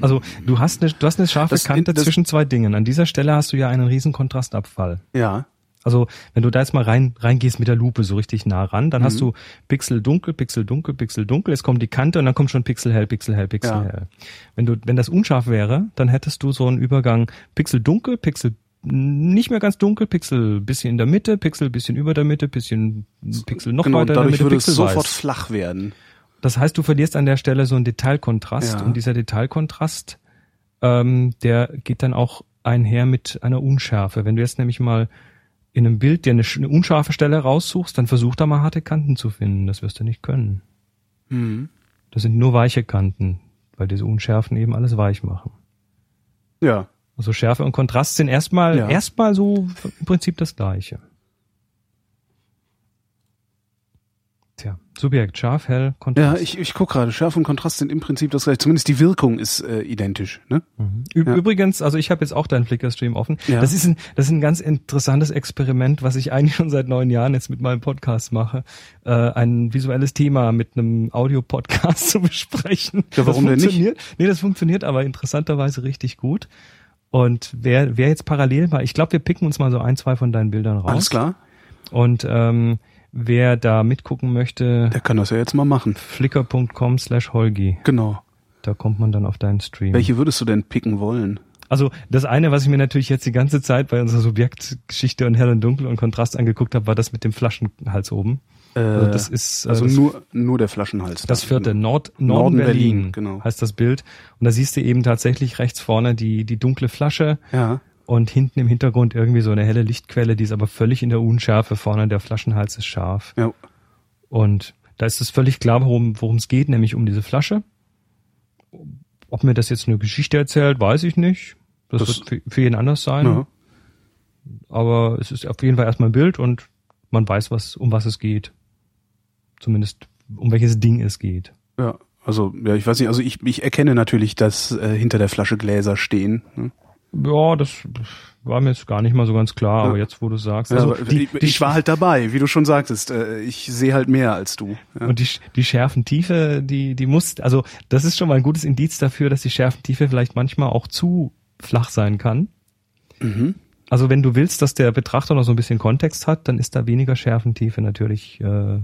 Also du hast eine, du hast eine scharfe Das- Kante das- zwischen zwei Dingen. An dieser Stelle hast du ja einen riesen Kontrastabfall. Ja. Also wenn du da jetzt mal rein reingehst mit der Lupe so richtig nah ran, dann hast du Pixel dunkel, Pixel dunkel, Pixel dunkel. Jetzt kommt die Kante und dann kommt schon Pixel hell, Pixel hell, Pixel Ja. hell. Wenn du wenn das unscharf wäre, dann hättest du so einen Übergang Pixel dunkel, Pixel nicht mehr ganz dunkel, Pixel bisschen in der Mitte, Pixel bisschen über der Mitte, bisschen Pixel noch genau, weiter in der Mitte, würde es Pixel sofort weiß. flach werden. Das heißt, du verlierst an der Stelle so einen Detailkontrast Ja. und dieser Detailkontrast, ähm, der geht dann auch einher mit einer Unschärfe. Wenn du jetzt nämlich mal in einem Bild dir eine, eine unscharfe Stelle raussuchst, dann versuch da mal harte Kanten zu finden. Das wirst du nicht können. Mhm. Das sind nur weiche Kanten, weil diese Unschärfen eben alles weich machen. Ja. Also Schärfe und Kontrast sind erstmal Ja. erstmal so im Prinzip das Gleiche. Tja, Subjekt, scharf, hell, Ja, Kontrast. ich, ich gucke gerade, Schärfe und Kontrast sind im Prinzip das gleiche. Zumindest die Wirkung ist äh, identisch. Ne? Ü Ja. Übrigens, also ich habe jetzt auch deinen Flickr-Stream offen. Ja. Das ist ein, das ist ein ganz interessantes Experiment, was ich eigentlich schon seit neun Jahren jetzt mit meinem Podcast mache, äh, ein visuelles Thema mit einem Audio-Podcast (laughs) zu besprechen. Ja, warum das denn nicht? Nee, das funktioniert aber interessanterweise richtig gut. Und wer, wer jetzt parallel mal, ich glaube, wir picken uns mal so ein, zwei von deinen Bildern raus. Alles klar? Und ähm, wer da mitgucken möchte, Der kann das ja jetzt mal machen. flickr.com slash Holgi. Genau. Da kommt man dann auf deinen Stream. Welche würdest du denn picken wollen? Also das eine, was ich mir natürlich jetzt die ganze Zeit bei unserer Subjektgeschichte und Hell und Dunkel und Kontrast angeguckt habe, war das mit dem Flaschenhals oben. Also das ist äh, also das, nur, nur der Flaschenhals. das vierte Nord, Norden, Norden Berlin, Berlin, genau. heißt das Bild. Und da siehst du eben tatsächlich rechts vorne die, die dunkle Flasche Ja. Und hinten im Hintergrund irgendwie so eine helle Lichtquelle, die ist aber völlig in der Unschärfe. Vorne der Flaschenhals ist scharf. Ja. Und da ist es völlig klar, worum es geht, nämlich um diese Flasche. Ob mir das jetzt eine Geschichte erzählt, weiß ich nicht. Das, Das- wird für, für jeden anders sein. ja. Aber es ist auf jeden Fall erstmal ein Bild und man weiß, was, um was es geht. Zumindest um welches Ding es geht. Ja. Also, ja, ich weiß nicht, also ich, ich erkenne natürlich, dass äh, hinter der Flasche Gläser stehen. Ne? Ja, das war mir jetzt gar nicht mal so ganz klar, Ja. aber jetzt, wo du sagst. Also aber die, ich, die, ich war halt dabei, wie du schon sagtest. Äh, ich sehe halt mehr als du. Ja. Und die, die Schärfentiefe, die, die muss, also das ist schon mal ein gutes Indiz dafür, dass die Schärfentiefe vielleicht manchmal auch zu flach sein kann. Mhm. Also wenn du willst, dass der Betrachter noch so ein bisschen Kontext hat, dann ist da weniger Schärfentiefe natürlich äh,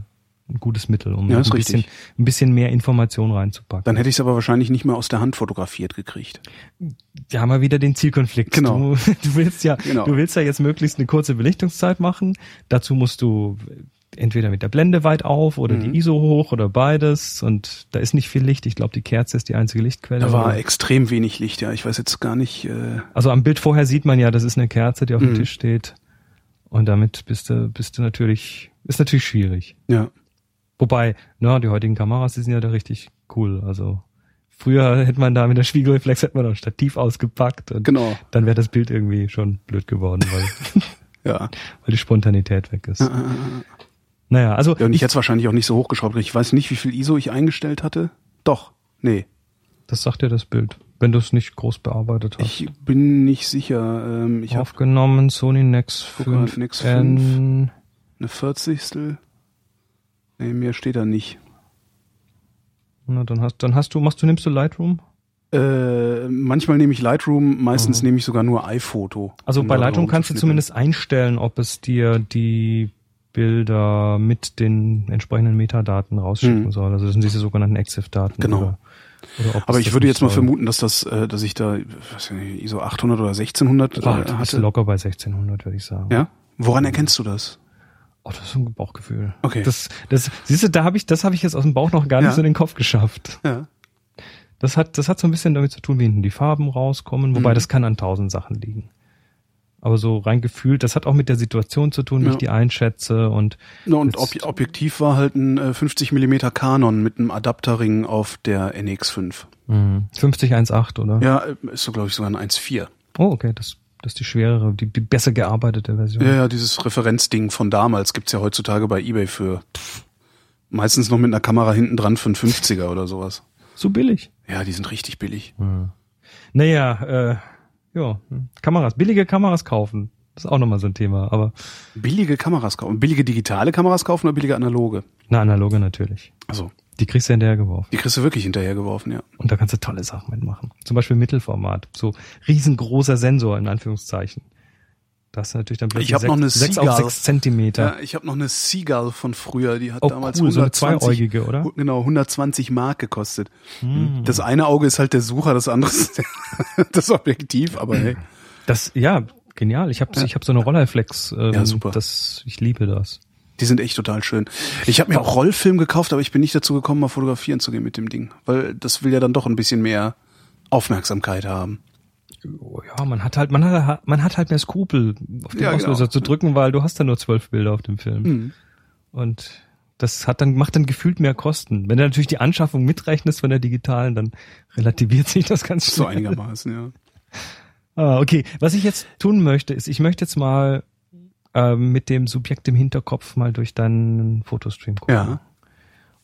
ein gutes Mittel, um Ja, ein ist bisschen, ein bisschen mehr Information reinzupacken. Dann hätte ich es aber wahrscheinlich nicht mehr aus der Hand fotografiert gekriegt. Wir haben ja wieder den Zielkonflikt. Genau. Du, (laughs) du willst ja, Genau. du willst ja jetzt möglichst eine kurze Belichtungszeit machen. Dazu musst du entweder mit der Blende weit auf oder Mhm. die ISO hoch oder beides. Und da ist nicht viel Licht. Ich glaube, die Kerze ist die einzige Lichtquelle. Da war extrem wenig Licht, ja. Ich weiß jetzt gar nicht. Äh, also am Bild vorher sieht man ja, das ist eine Kerze, die auf dem Mhm. Tisch steht. Und damit bist du, bist du natürlich, ist natürlich schwierig. ja. Wobei, na, die heutigen Kameras, die sind ja da richtig cool. Also früher hätte man da mit der Spiegelreflex hätte man ein Stativ ausgepackt und Genau. dann wäre das Bild irgendwie schon blöd geworden, weil, (laughs) Ja. weil die Spontanität weg ist. Äh, äh, äh. Naja, also Ja, und ich jetzt wahrscheinlich auch nicht so hochgeschraubt. Ich weiß nicht, wie viel ISO ich eingestellt hatte. Doch. Nee. das sagt dir das Bild, wenn du es nicht groß bearbeitet hast. Ich bin nicht sicher. Ähm, ich habe Aufgenommen, Sony Nex Guck mal, 5 Nex N. eine Vierzigstel. Nee, mehr steht da nicht. Na, dann hast, dann hast du, machst du, nimmst du Lightroom? Äh, manchmal nehme ich Lightroom, meistens Mhm. nehme ich sogar nur iPhoto. Also bei da Lightroom kannst du zumindest einstellen, ob es dir die Bilder mit den entsprechenden Metadaten rausschicken Mhm. soll. Also das sind diese sogenannten EXIF-Daten. Genau. Oder, oder Aber ich würde nicht jetzt mal vermuten, dass das, äh, dass ich da, was weiß ich, ISO 800 oder 1600 Ach, äh, hatte. locker bei 1600, würde ich sagen. Ja? Woran erkennst du das? Oh, das ist ein Bauchgefühl. Okay. Das, das, siehst du, da habe ich, das habe ich jetzt aus dem Bauch noch gar nicht Ja. so in den Kopf geschafft. Ja. Das hat, das hat so ein bisschen damit zu tun, wie hinten die Farben rauskommen, wobei Mhm. das kann an tausend Sachen liegen. Aber so rein gefühlt, das hat auch mit der Situation zu tun, wie Ja. ich die einschätze und Na, und Ob Objektiv war halt ein äh, 50 mm Canon mit einem Adapterring auf der NX5. mh, 5018, oder? Ja, äh, ist so, glaube ich, sogar ein 1.4. Oh, okay, das, das ist die schwerere, die, die besser gearbeitete Version. Ja, ja, dieses Referenzding von damals gibt's ja heutzutage bei Ebay für pff, meistens noch mit einer Kamera hinten dran für einen 50er oder sowas. So billig. Ja, die sind richtig billig. Naja, äh, ja, hm. Kameras, billige Kameras kaufen. Das ist auch nochmal so ein Thema, aber Billige Kameras kaufen. Billige digitale Kameras kaufen oder billige analoge? eine analoge natürlich. Also, Die kriegst du hinterher geworfen. die kriegst du wirklich hinterhergeworfen, ja. Und da kannst du tolle Sachen mitmachen. Zum Beispiel Mittelformat. So riesengroßer Sensor in Anführungszeichen. Da hast du natürlich dann plötzlich Ich hab noch eine sechs Seagull. auf sechs Zentimeter. Ja, ich habe noch eine Seagull von früher, die hat Oh, damals cool, so eine 120, zweieugige, oder? Genau, 120 Mark gekostet. Hm. Das eine Auge ist halt der Sucher, das andere ist (laughs) das Objektiv, aber hey. Das, ja, genial. Ich habe Ja. ich hab so eine Rolleiflex. Ähm, Ja, super. Das, ich liebe das. Die sind echt total schön. Ich habe mir auch Rollfilm gekauft, aber ich bin nicht dazu gekommen, mal fotografieren zu gehen mit dem Ding, weil das will ja dann doch ein bisschen mehr Aufmerksamkeit haben. Oh, ja, man hat halt, man hat, man hat halt mehr Skrupel, auf den Ja, Auslöser genau. zu drücken, weil du hast ja nur zwölf Bilder auf dem Film. Hm. Und das hat dann, macht dann gefühlt mehr Kosten. Wenn du natürlich die Anschaffung mitrechnest von der digitalen, dann relativiert sich das ganz So schnell. einigermaßen, ja. Ah, okay. Was ich jetzt tun möchte, ist, ich möchte jetzt mal ähm, mit dem Subjekt im Hinterkopf mal durch deinen Fotostream gucken. Ja.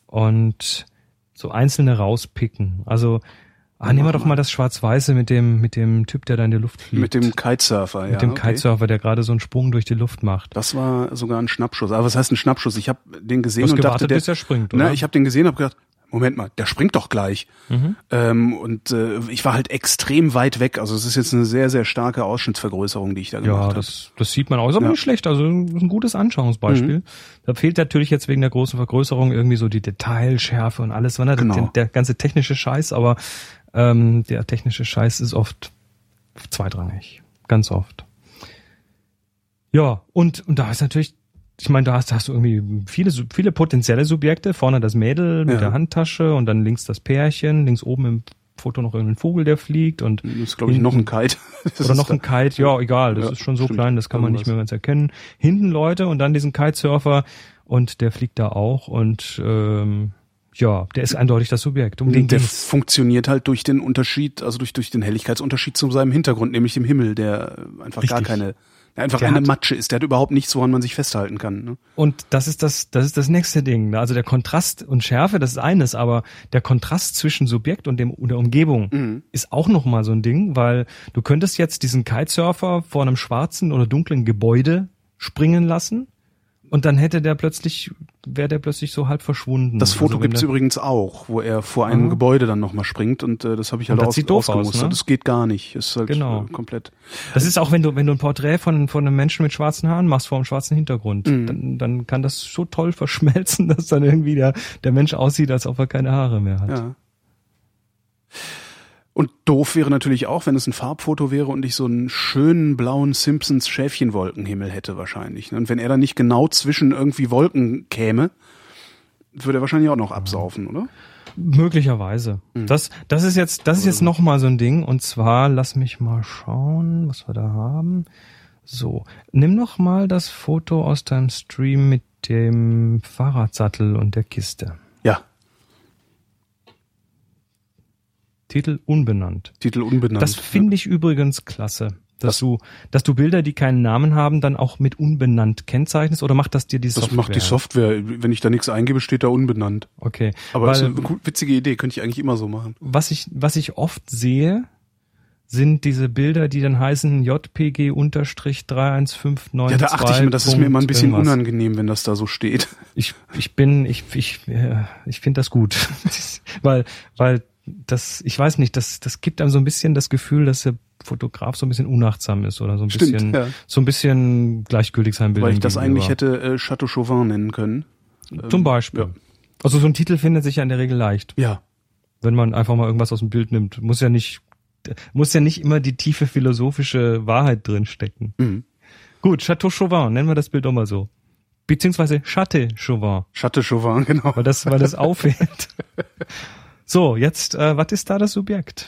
Und so einzelne rauspicken. Also, ah, nehmen wir doch mal das Schwarz-Weiße mit dem, mit dem Typ, der da in der Luft fliegt. Mit dem Kitesurfer, ja. mit dem okay. Kitesurfer, der gerade so einen Sprung durch die Luft macht. Das war sogar ein Schnappschuss. Aber was heißt ein Schnappschuss? Ich habe den Du gesehen hast und gewartet, dachte, der, bis er springt, oder? na, ich habe den gesehen, habe gedacht, Moment mal, der springt doch gleich. Mhm. Ähm, und äh, ich war halt extrem weit weg. Also es ist jetzt eine sehr, sehr starke Ausschnittsvergrößerung, die ich da gemacht Ja, habe. das, das sieht man auch. Ist aber Ja. nicht schlecht. Also ein gutes Anschauungsbeispiel. Da fehlt natürlich jetzt wegen der großen Vergrößerung irgendwie so die Detailschärfe und alles, ne? Genau. der, der ganze technische Scheiß, aber ähm, der technische Scheiß ist oft zweitrangig. Ganz oft. Ja, und, und da ist natürlich, ich meine, da hast, hast du irgendwie viele, viele potenzielle Subjekte. Vorne das Mädel mit Ja. der Handtasche und dann links das Pärchen, links oben im Foto noch irgendein Vogel, der fliegt und Das ist, glaube ich, noch ein Kite. (laughs) Das oder noch ein Kite, ja, egal, das Ja, ist schon so stimmt. klein, das kann man nicht mehr ganz erkennen. Hinten Leute und dann diesen Kitesurfer und der fliegt da auch und ähm, ja, der ist eindeutig das Subjekt. Um den der ging's. funktioniert halt durch den Unterschied, also durch, durch den Helligkeitsunterschied zu seinem Hintergrund, nämlich dem Himmel, der einfach gar Richtig. keine, der einfach Der eine hat- Matsche ist. Der hat überhaupt nichts, woran man sich festhalten kann. Ne? Und das ist das, das ist das nächste Ding. ne? Also der Kontrast und Schärfe, das ist eines, aber der Kontrast zwischen Subjekt und dem und der Umgebung Mhm. ist auch noch mal so ein Ding, weil du könntest jetzt diesen Kitesurfer vor einem schwarzen oder dunklen Gebäude springen lassen und dann hätte der plötzlich, wäre der plötzlich so halb verschwunden. Das Foto Also gibt's der- übrigens auch, wo er vor einem Aha. Gebäude dann nochmal springt und äh, das habe ich halt Und das aus, sieht doof aus, ne? Das geht gar nicht. Ist halt Genau. äh, komplett. Das ist auch, wenn du, wenn du ein Porträt von, von einem Menschen mit schwarzen Haaren machst vor einem schwarzen Hintergrund, Mhm. dann, dann kann das so toll (laughs) verschmelzen, dass dann irgendwie der, der Mensch aussieht, als ob er keine Haare mehr hat. Ja. Und doof wäre natürlich auch, wenn es ein Farbfoto wäre und ich so einen schönen blauen Simpsons Schäfchenwolkenhimmel hätte wahrscheinlich. ne? Und wenn er dann nicht genau zwischen irgendwie Wolken käme, würde er wahrscheinlich auch noch absaufen, oder? Möglicherweise. Mhm. Das, das ist jetzt, das ist jetzt noch mal so ein Ding. Und zwar, lass mich mal schauen, was wir da haben. So, nimm noch mal das Foto aus deinem Stream mit dem Fahrradsattel und der Kiste. Ja, Titel unbenannt. Titel unbenannt. Das finde ich übrigens klasse. Dass du, dass du Bilder, die keinen Namen haben, dann auch mit unbenannt kennzeichnest oder macht das dir die Das Software? macht die Software. Wenn ich da nichts eingebe, steht da unbenannt. Okay. Aber das Weil, ist eine witzige Idee, könnte ich eigentlich immer so machen. was ich, was ich oft sehe, sind diese Bilder, die dann heißen JPG unterstrich 31592. Ja, da achte ich mir, das ist mir immer ein bisschen irgendwas. unangenehm, wenn das da so steht. Ich, ich bin, ich, ich, äh, ich finde das gut. (laughs) weil, weil das, ich weiß nicht, das, das gibt einem so ein bisschen das Gefühl, dass der Fotograf so ein bisschen unachtsam ist oder so ein Stimmt, bisschen, ja. so ein bisschen gleichgültig sein Bildern Weil ich das gegenüber. eigentlich hätte äh, Chateau Chauvin nennen können. Zum Beispiel. ja. Also so ein Titel findet sich ja in der Regel leicht, Ja. wenn man einfach mal irgendwas aus dem Bild nimmt. Muss ja nicht, muss ja nicht immer die tiefe philosophische Wahrheit drin stecken. Mhm. Gut, Chateau Chauvin, nennen wir das Bild doch mal so. Beziehungsweise Chatte Chauvin, Chateau Chauvin, genau. weil das, weil das (laughs) auffällt. So, jetzt, äh, was ist da das Subjekt?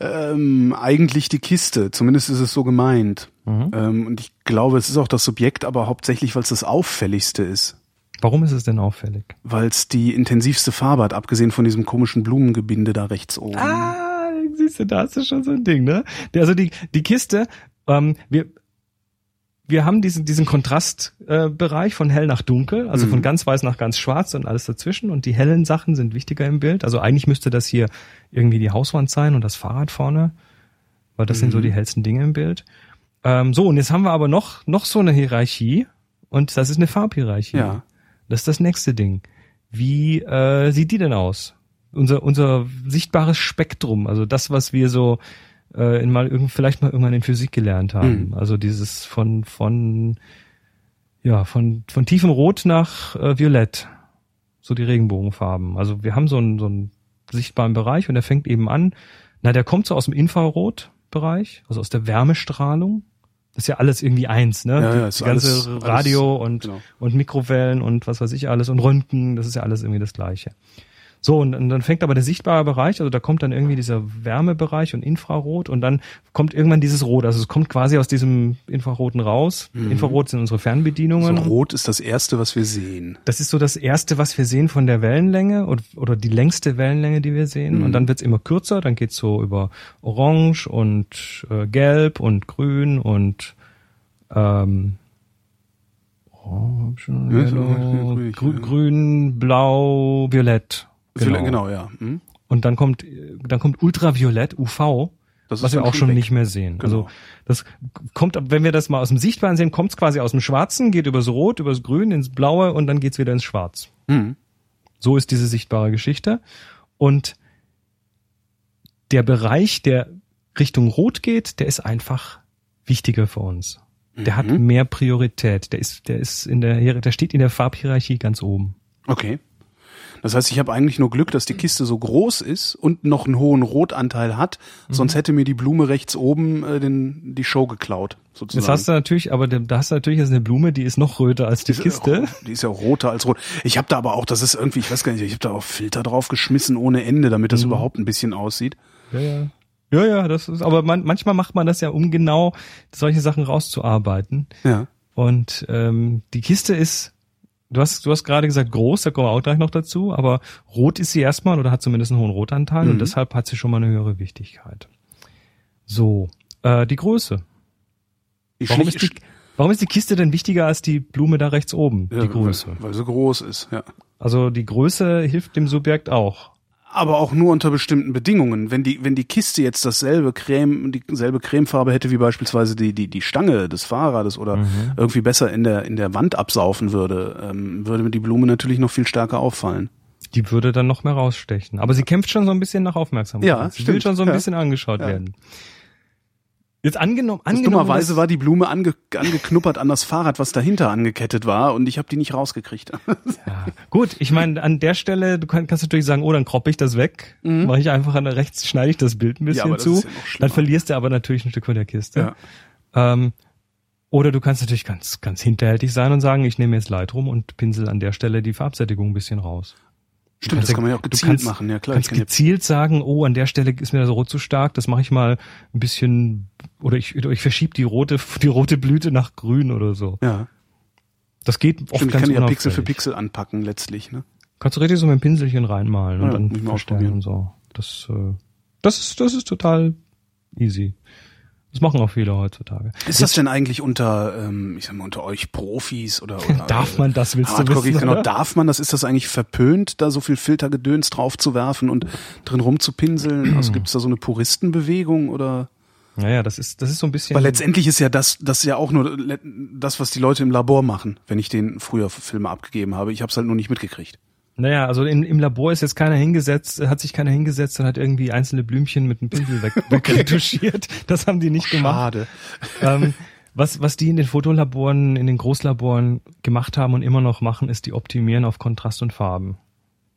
Ähm, eigentlich die Kiste, zumindest ist es so gemeint. Mhm. Ähm, und ich glaube, es ist auch das Subjekt, aber hauptsächlich, weil es das auffälligste ist. Warum ist es denn auffällig? Weil es die intensivste Farbe hat, abgesehen von diesem komischen Blumengebinde da rechts oben. Ah, siehst du, da hast du schon so ein Ding, ne? Also die, die Kiste, ähm, wir, wir haben diesen, diesen Kontrastbereich äh, von hell nach dunkel, also Mhm. von ganz weiß nach ganz schwarz und alles dazwischen. Und die hellen Sachen sind wichtiger im Bild. Also eigentlich müsste das hier irgendwie die Hauswand sein und das Fahrrad vorne, weil das sind so Mhm. die hellsten Dinge im Bild. Ähm, so, und jetzt haben wir aber noch, noch so eine Hierarchie und das ist eine Farbhierarchie. Ja. Das ist das nächste Ding. Wie äh, sieht die denn aus? Unser, unser sichtbares Spektrum, also das, was wir so äh, in mal irgend, vielleicht mal irgendwann in Physik gelernt haben. Mhm. Also dieses von von ja von von tiefem Rot nach äh, Violett, so die Regenbogenfarben. Also wir haben so einen so einen sichtbaren Bereich und der fängt eben an. Na, der kommt so aus dem Infrarotbereich, also aus der Wärmestrahlung. Das ist ja alles irgendwie eins, ne? Ja, ja, die ganze alles- Radio alles- und genau. und Mikrowellen und was weiß ich alles und Röntgen, das ist ja alles irgendwie das Gleiche. So, und, und dann fängt aber der sichtbare Bereich, also da kommt dann irgendwie dieser Wärmebereich und Infrarot und dann kommt irgendwann dieses Rot. Also es kommt quasi aus diesem Infraroten raus. Infrarot sind unsere So Fernbedienungen. rot ist das erste, was wir sehen. Das ist so das erste, was wir sehen von der Wellenlänge oder, oder die längste Wellenlänge, die wir sehen. Mhm. Und dann wird's immer kürzer, dann geht's so über Orange und äh, Gelb und Grün und ähm, oh, hab schon Yellow, ruhig, grü ja. grün, Blau, Violett. Genau, genau ja. Hm? Und dann kommt dann kommt Ultraviolett, UV, was wir auch schon weg. nicht mehr sehen. Genau. Also das kommt, wenn wir das mal aus dem Sichtbaren sehen, kommt es quasi aus dem Schwarzen, geht übers Rot, übers Grün ins Blaue und dann geht's wieder ins Schwarz. Hm. So ist diese sichtbare Geschichte. Und der Bereich, der Richtung Rot geht, der ist einfach wichtiger für uns. Der hat Mhm. mehr Priorität. Der ist, der ist in der, der steht in der Farbhierarchie ganz oben. Okay. Das heißt, ich habe eigentlich nur Glück, dass die Kiste so groß ist und noch einen hohen Rotanteil hat. Mhm. Sonst hätte mir die Blume rechts oben äh, den, die Show geklaut, sozusagen. Jetzt hast du natürlich, aber da hast du natürlich jetzt eine Blume, die ist noch röter als die Die ist Kiste. auch- Die ist ja auch roter als rot. Ich habe da aber auch, das ist irgendwie, ich weiß gar nicht, ich habe da auch Filter drauf geschmissen ohne Ende, damit Mhm. das überhaupt ein bisschen aussieht. Ja, ja. Ja, ja, das ist, aber man, manchmal macht man das ja, um genau solche Sachen rauszuarbeiten. Ja. Und ähm, die Kiste ist, du hast, du hast gerade gesagt groß, da kommen wir auch gleich noch dazu, aber rot ist sie erstmal oder hat zumindest einen hohen Rotanteil und Mhm. deshalb hat sie schon mal eine höhere Wichtigkeit. So, äh, die Größe. Die Warum ist, die, warum ist die Kiste denn wichtiger als die Blume da rechts oben, ja, die Größe? Weil, weil sie groß ist, ja. Also die Größe hilft dem Subjekt auch. Aber auch nur unter bestimmten Bedingungen. Wenn die, wenn die Kiste jetzt dasselbe Creme, dieselbe Cremefarbe hätte wie beispielsweise die, die, die Stange des Fahrrades oder Mhm. irgendwie besser in der, in der Wand absaufen würde, ähm, würde mir die Blume natürlich noch viel stärker auffallen. Die würde dann noch mehr rausstechen. Aber sie kämpft schon so ein bisschen nach Aufmerksamkeit. Ja, sie will stimmt, schon so ein ja. bisschen angeschaut Ja. werden. Jetzt angenommen, angenommen. dummerweise war die Blume ange, angeknuppert an das Fahrrad, was dahinter angekettet war und ich habe die nicht rausgekriegt. Ja, gut, ich meine, an der Stelle, du kann, kannst natürlich sagen, oh, dann kroppe ich das weg, mache ich einfach an der rechts, schneide ich das Bild ein bisschen Mhm. das zu, ja dann verlierst du aber natürlich ein Stück von der Kiste. Ähm, oder du kannst natürlich ganz, ganz hinterhältig sein und sagen, ich nehme jetzt Lightroom und pinsel an der Stelle die Farbsättigung ein bisschen raus. Stimmt, das kann man ja auch gezielt kannst- machen. Ja klar, kannst ich kann ja, gezielt sagen, oh, an der Stelle ist mir das Rot zu stark, das mache ich mal ein bisschen, oder ich, oder ich verschiebe die rote, die rote Blüte nach grün oder so. ja. Das geht oft Stimmt, ich ganz kann ja Pixel für. Pixel anpacken letztlich. Ne? Kannst du richtig so mit dem Pinselchen reinmalen und Ja, dann ich mal verstärken und so. Das, äh, das ist, das ist total easy. Das machen auch viele heutzutage. Ist das denn eigentlich unter, ähm, ich sag mal, unter euch Profis oder, (laughs) oder Darf man das, willst du Hardcore wissen, genau, oder? darf man das? Ist das eigentlich verpönt, da so viel Filtergedöns drauf zu werfen und drin rumzupinseln? Also gibt es da so eine Puristenbewegung oder? Naja, das ist, das ist so ein bisschen. Weil letztendlich ist ja das, das ist ja auch nur das, was die Leute im Labor machen, wenn ich denen früher Filme abgegeben habe. Ich habe es halt nur nicht mitgekriegt. Naja, also im, im Labor ist jetzt keiner hingesetzt, hat sich keiner hingesetzt und hat irgendwie einzelne Blümchen mit einem Pinsel weg, (laughs) wegretuschiert. Das haben die nicht gemacht. Schade. ähm, was, was die in den Fotolaboren, in den Großlaboren gemacht haben und immer noch machen, ist die optimieren auf Kontrast und Farben.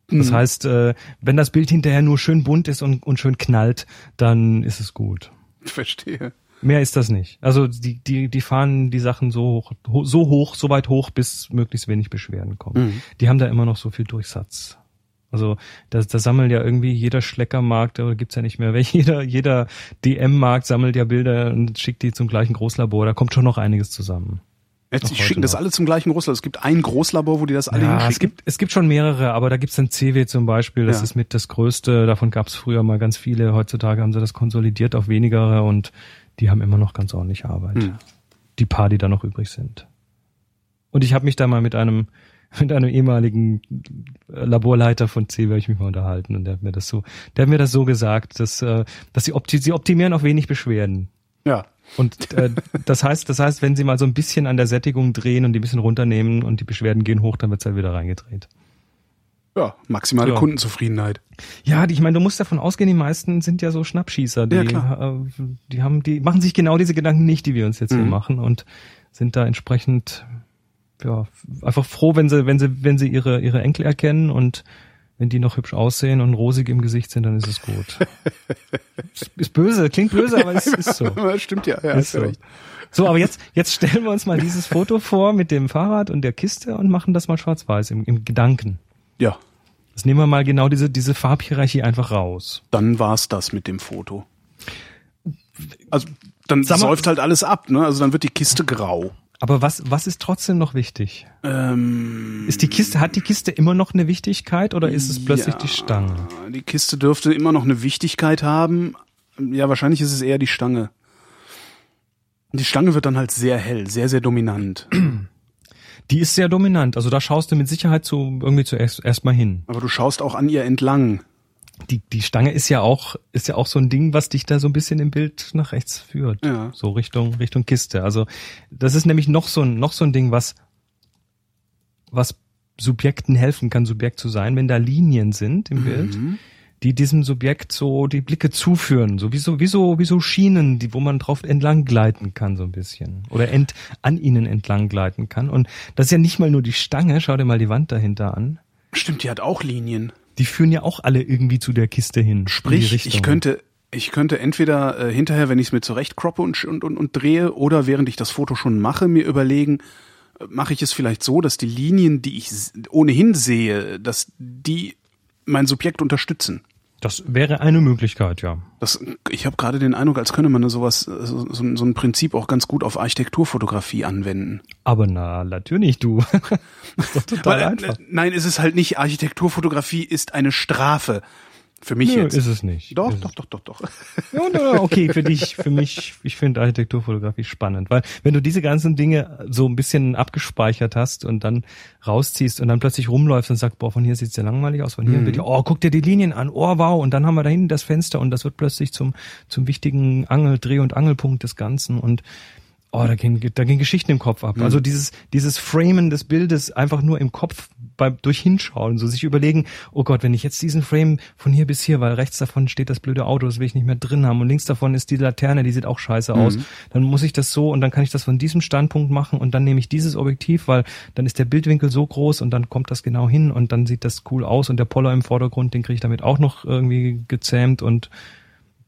Das heißt, äh, wenn das Bild hinterher nur schön bunt ist und, und schön knallt, dann ist es gut. (laughs) Verstehe. Mehr ist das nicht. Also die, die, die fahren die Sachen so hoch, ho- so hoch, so weit hoch, bis möglichst wenig Beschwerden kommen. Mhm. Die haben da immer noch so viel Durchsatz. Also da, da sammelt ja irgendwie jeder Schleckermarkt, oder gibt's ja nicht mehr, (laughs) weil jeder, jeder DM-Markt sammelt ja Bilder und schickt die zum gleichen Großlabor. Da kommt schon noch einiges zusammen. Jetzt, die schicken das noch. alle zum gleichen Großlabor. Es gibt ein Großlabor, wo die das alle Ja, es hinschicken. gibt, es gibt schon mehrere, aber da gibt's dann CW zum Beispiel, das Ja. ist mit das größte, davon gab's früher mal ganz viele, heutzutage haben sie das konsolidiert auf wenigere und die haben immer noch ganz ordentlich Arbeit. Hm. Die paar, die da noch übrig sind. Und ich habe mich da mal mit einem (laughs) mit einem ehemaligen Laborleiter von CW hab ich mich mal unterhalten und der hat mir das so, der hat mir das so gesagt, dass, äh, dass sie, opti sie optimieren auf wenig Beschwerden. Ja. Und äh, das heißt, das heißt, wenn Sie mal so ein bisschen an der Sättigung drehen und die ein bisschen runternehmen und die Beschwerden gehen hoch, dann wird's halt wieder reingedreht. Ja, maximale Ja. Kundenzufriedenheit. Ja, die, ich meine, du musst davon ausgehen, die meisten sind ja so Schnappschießer. Die, Ja, klar. äh, die haben, die machen sich genau diese Gedanken nicht, die wir uns jetzt hier Mhm. machen und sind da entsprechend ja einfach froh, wenn sie, wenn sie, wenn sie ihre ihre Enkel erkennen und wenn die noch hübsch aussehen und rosig im Gesicht sind, dann ist es gut. (laughs) ist, böse, klingt böse, aber es ist so. (laughs) Stimmt ja, ja, Ist so. recht. So, aber jetzt, jetzt stellen wir uns mal dieses Foto vor mit dem Fahrrad und der Kiste und machen das mal schwarz-weiß im, im Gedanken. Ja, Jetzt nehmen wir mal genau diese, diese Farbhierarchie einfach raus. dann war's das mit dem Foto. Also dann Sag mal- säuft halt alles ab, ne? Also dann wird die Kiste grau. Aber was, was ist trotzdem noch wichtig? Ähm, Ist die Kiste, hat die Kiste immer noch eine Wichtigkeit oder ist es plötzlich ja, die Stange? Die Kiste dürfte immer noch eine Wichtigkeit haben. Ja, wahrscheinlich ist es eher die Stange. Die Stange wird dann halt sehr hell, sehr, sehr dominant. (clears throat) Die ist sehr dominant. Also da schaust du mit Sicherheit zu, irgendwie zuerst erstmal hin. Aber du schaust auch an ihr entlang. Die, die Stange ist ja auch, ist ja auch so ein Ding, was dich da so ein bisschen im Bild nach rechts führt. Ja. So Richtung, Richtung Kiste. Also das ist nämlich noch so ein, noch so ein Ding, was, was Subjekten helfen kann, Subjekt zu sein, wenn da Linien sind im Bild, die diesem Subjekt so die Blicke zuführen, so wie so, wie so, wie so Schienen, die, wo man drauf entlang gleiten kann, so ein bisschen. Oder ent, an ihnen entlang gleiten kann. Und das ist ja nicht mal nur die Stange, schau dir mal die Wand dahinter an. Stimmt, die hat auch Linien. Die führen ja auch alle irgendwie zu der Kiste hin. Sprich, ich könnte, ich könnte entweder äh, hinterher, wenn ich es mir zurecht croppe und, und, und, und drehe, oder während ich das Foto schon mache, mir überlegen, äh, mache ich es vielleicht so, dass die Linien, die ich ohnehin sehe, dass die mein Subjekt unterstützen. Das wäre eine Möglichkeit, ja. Das, ich habe gerade den Eindruck, als könne man sowas, so, so, ein Prinzip auch ganz gut auf Architekturfotografie anwenden. Aber na, natürlich du. (laughs) das ist doch total Weil, einfach. nein, es ist halt nicht, Architekturfotografie ist eine Strafe. Für mich Nö, jetzt. ist es nicht. Doch, doch, doch, doch, doch. Ja, na, okay, für dich, für mich, ich finde Architekturfotografie spannend, weil wenn du diese ganzen Dinge so ein bisschen abgespeichert hast und dann rausziehst und dann plötzlich rumläufst und sagst, boah, von hier sieht's ja langweilig aus, von hier Mhm. wird ja, oh, guck dir die Linien an, oh, wow, und dann haben wir da hinten das Fenster und das wird plötzlich zum, zum wichtigen Angel, Dreh- und Angelpunkt des Ganzen und Oh, da gehen, da gehen Geschichten im Kopf ab. Mhm. Also dieses, dieses Framen des Bildes einfach nur im Kopf beim durch Hinschauen, so sich überlegen, oh Gott, wenn ich jetzt diesen Frame von hier bis hier, weil rechts davon steht das blöde Auto, das will ich nicht mehr drin haben und links davon ist die Laterne, die sieht auch scheiße aus, dann muss ich das so und dann kann ich das von diesem Standpunkt machen und dann nehme ich dieses Objektiv, weil dann ist der Bildwinkel so groß und dann kommt das genau hin und dann sieht das cool aus und der Poller im Vordergrund, den kriege ich damit auch noch irgendwie gezähmt und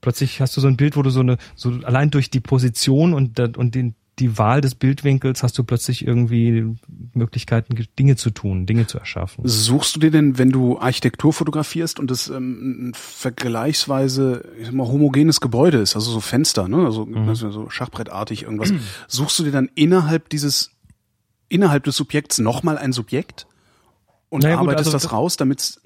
plötzlich hast du so ein Bild, wo du so eine, so allein durch die Position und, und den, die Wahl des Bildwinkels hast du plötzlich irgendwie Möglichkeiten, Dinge zu tun, Dinge zu erschaffen. Suchst du dir denn, wenn du Architektur fotografierst und es ähm, ein vergleichsweise ich sag mal, homogenes Gebäude ist, also so Fenster, ne, also Mhm. also so Schachbrettartig irgendwas, suchst du dir dann innerhalb dieses innerhalb des Subjekts nochmal ein Subjekt und Naja, gut, arbeitest also das das- raus, damit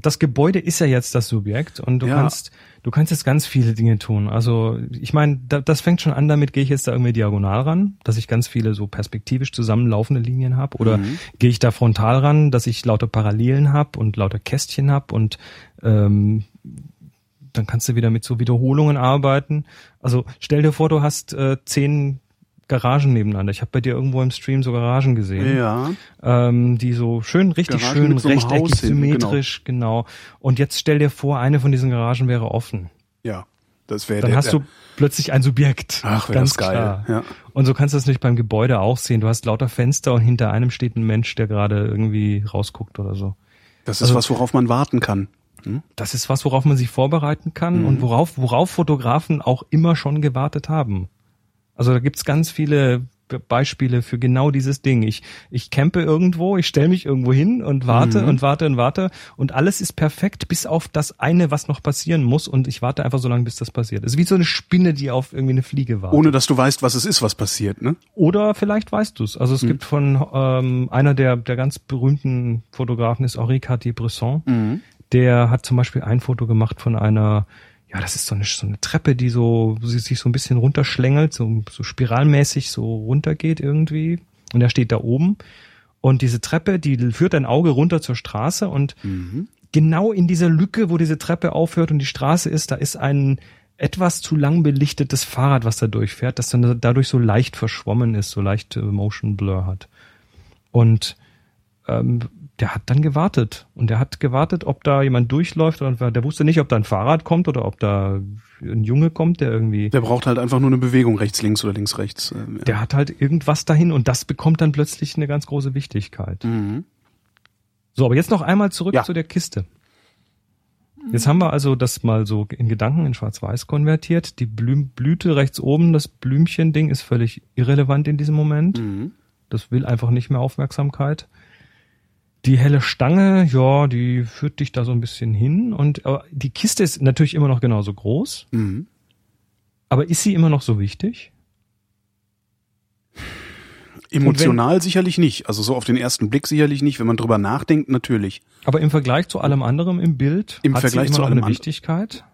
Das Gebäude ist ja jetzt das Subjekt und du Ja. kannst, du kannst jetzt ganz viele Dinge tun. Also ich meine, da, das fängt schon an, damit gehe ich jetzt da irgendwie diagonal ran, dass ich ganz viele so perspektivisch zusammenlaufende Linien habe, oder gehe ich da frontal ran, dass ich lauter Parallelen habe und lauter Kästchen habe und ähm, dann kannst du wieder mit so Wiederholungen arbeiten. Also stell dir vor, du hast äh, zehn Garagen nebeneinander. Ich habe bei dir irgendwo im Stream so Garagen gesehen ja, ähm, die so schön, richtig Garagen schön so rechteckig, hinten, symmetrisch, genau. Und jetzt stell dir vor, eine von diesen Garagen wäre offen. ja, das wäre Dann der, hast du plötzlich ein Subjekt. Ach, ganz das geil, klar. ja. Und so kannst du das nicht beim Gebäude auch sehen. Du hast lauter Fenster und hinter einem steht ein Mensch, der gerade irgendwie rausguckt oder so. das ist also- was, worauf man warten kann. Das ist was, worauf man sich vorbereiten kann Mhm. und worauf, worauf Fotografen auch immer schon gewartet haben. Also da gibt's ganz viele Be- Beispiele für genau dieses Ding. Ich, ich campe irgendwo, ich stelle mich irgendwo hin und warte Mhm. und warte und warte und alles ist perfekt, bis auf das eine, was noch passieren muss und ich warte einfach so lange, bis das passiert. Es ist wie so eine Spinne, die auf irgendwie eine Fliege wartet. Ohne dass du weißt, was es ist, was passiert, ne? Oder vielleicht weißt du es. Also es gibt von ähm, einer der, der ganz berühmten Fotografen ist Henri Cartier-Bresson. Der hat zum Beispiel ein Foto gemacht von einer, ja, das ist so eine, so eine Treppe, die so sie sich so ein bisschen runterschlängelt, so, so spiralmäßig so runtergeht irgendwie. Und er steht da oben. Und diese Treppe, die führt dein Auge runter zur Straße und genau in dieser Lücke, wo diese Treppe aufhört und die Straße ist, da ist ein etwas zu lang belichtetes Fahrrad, was da durchfährt, das dann dadurch so leicht verschwommen ist, so leicht äh, Motion Blur hat. Und ähm, der hat dann gewartet. Und der hat gewartet, ob da jemand durchläuft. Und der wusste nicht, ob da ein Fahrrad kommt oder ob da ein Junge kommt, der irgendwie. Der braucht halt einfach nur eine Bewegung rechts, links oder links, rechts. ähm, ja. Der hat halt irgendwas dahin und das bekommt dann plötzlich eine ganz große Wichtigkeit. Mhm. So, aber jetzt noch einmal zurück Ja. zu der Kiste. Jetzt haben wir also das mal so in Gedanken in Schwarz-Weiß konvertiert. Die Blüm Blüte rechts oben, das Blümchen-Ding ist völlig irrelevant in diesem Moment. Mhm. Das will einfach nicht mehr Aufmerksamkeit. Die helle Stange, ja, die führt dich da so ein bisschen hin. Und aber die Kiste ist natürlich immer noch genauso groß. Mhm. Aber ist sie immer noch so wichtig? Emotional sicherlich nicht. Also so auf den ersten Blick sicherlich nicht. Wenn man drüber nachdenkt, natürlich. Aber im Vergleich zu allem anderen im Bild Im hat Vergleich sie immer zu noch eine Wichtigkeit.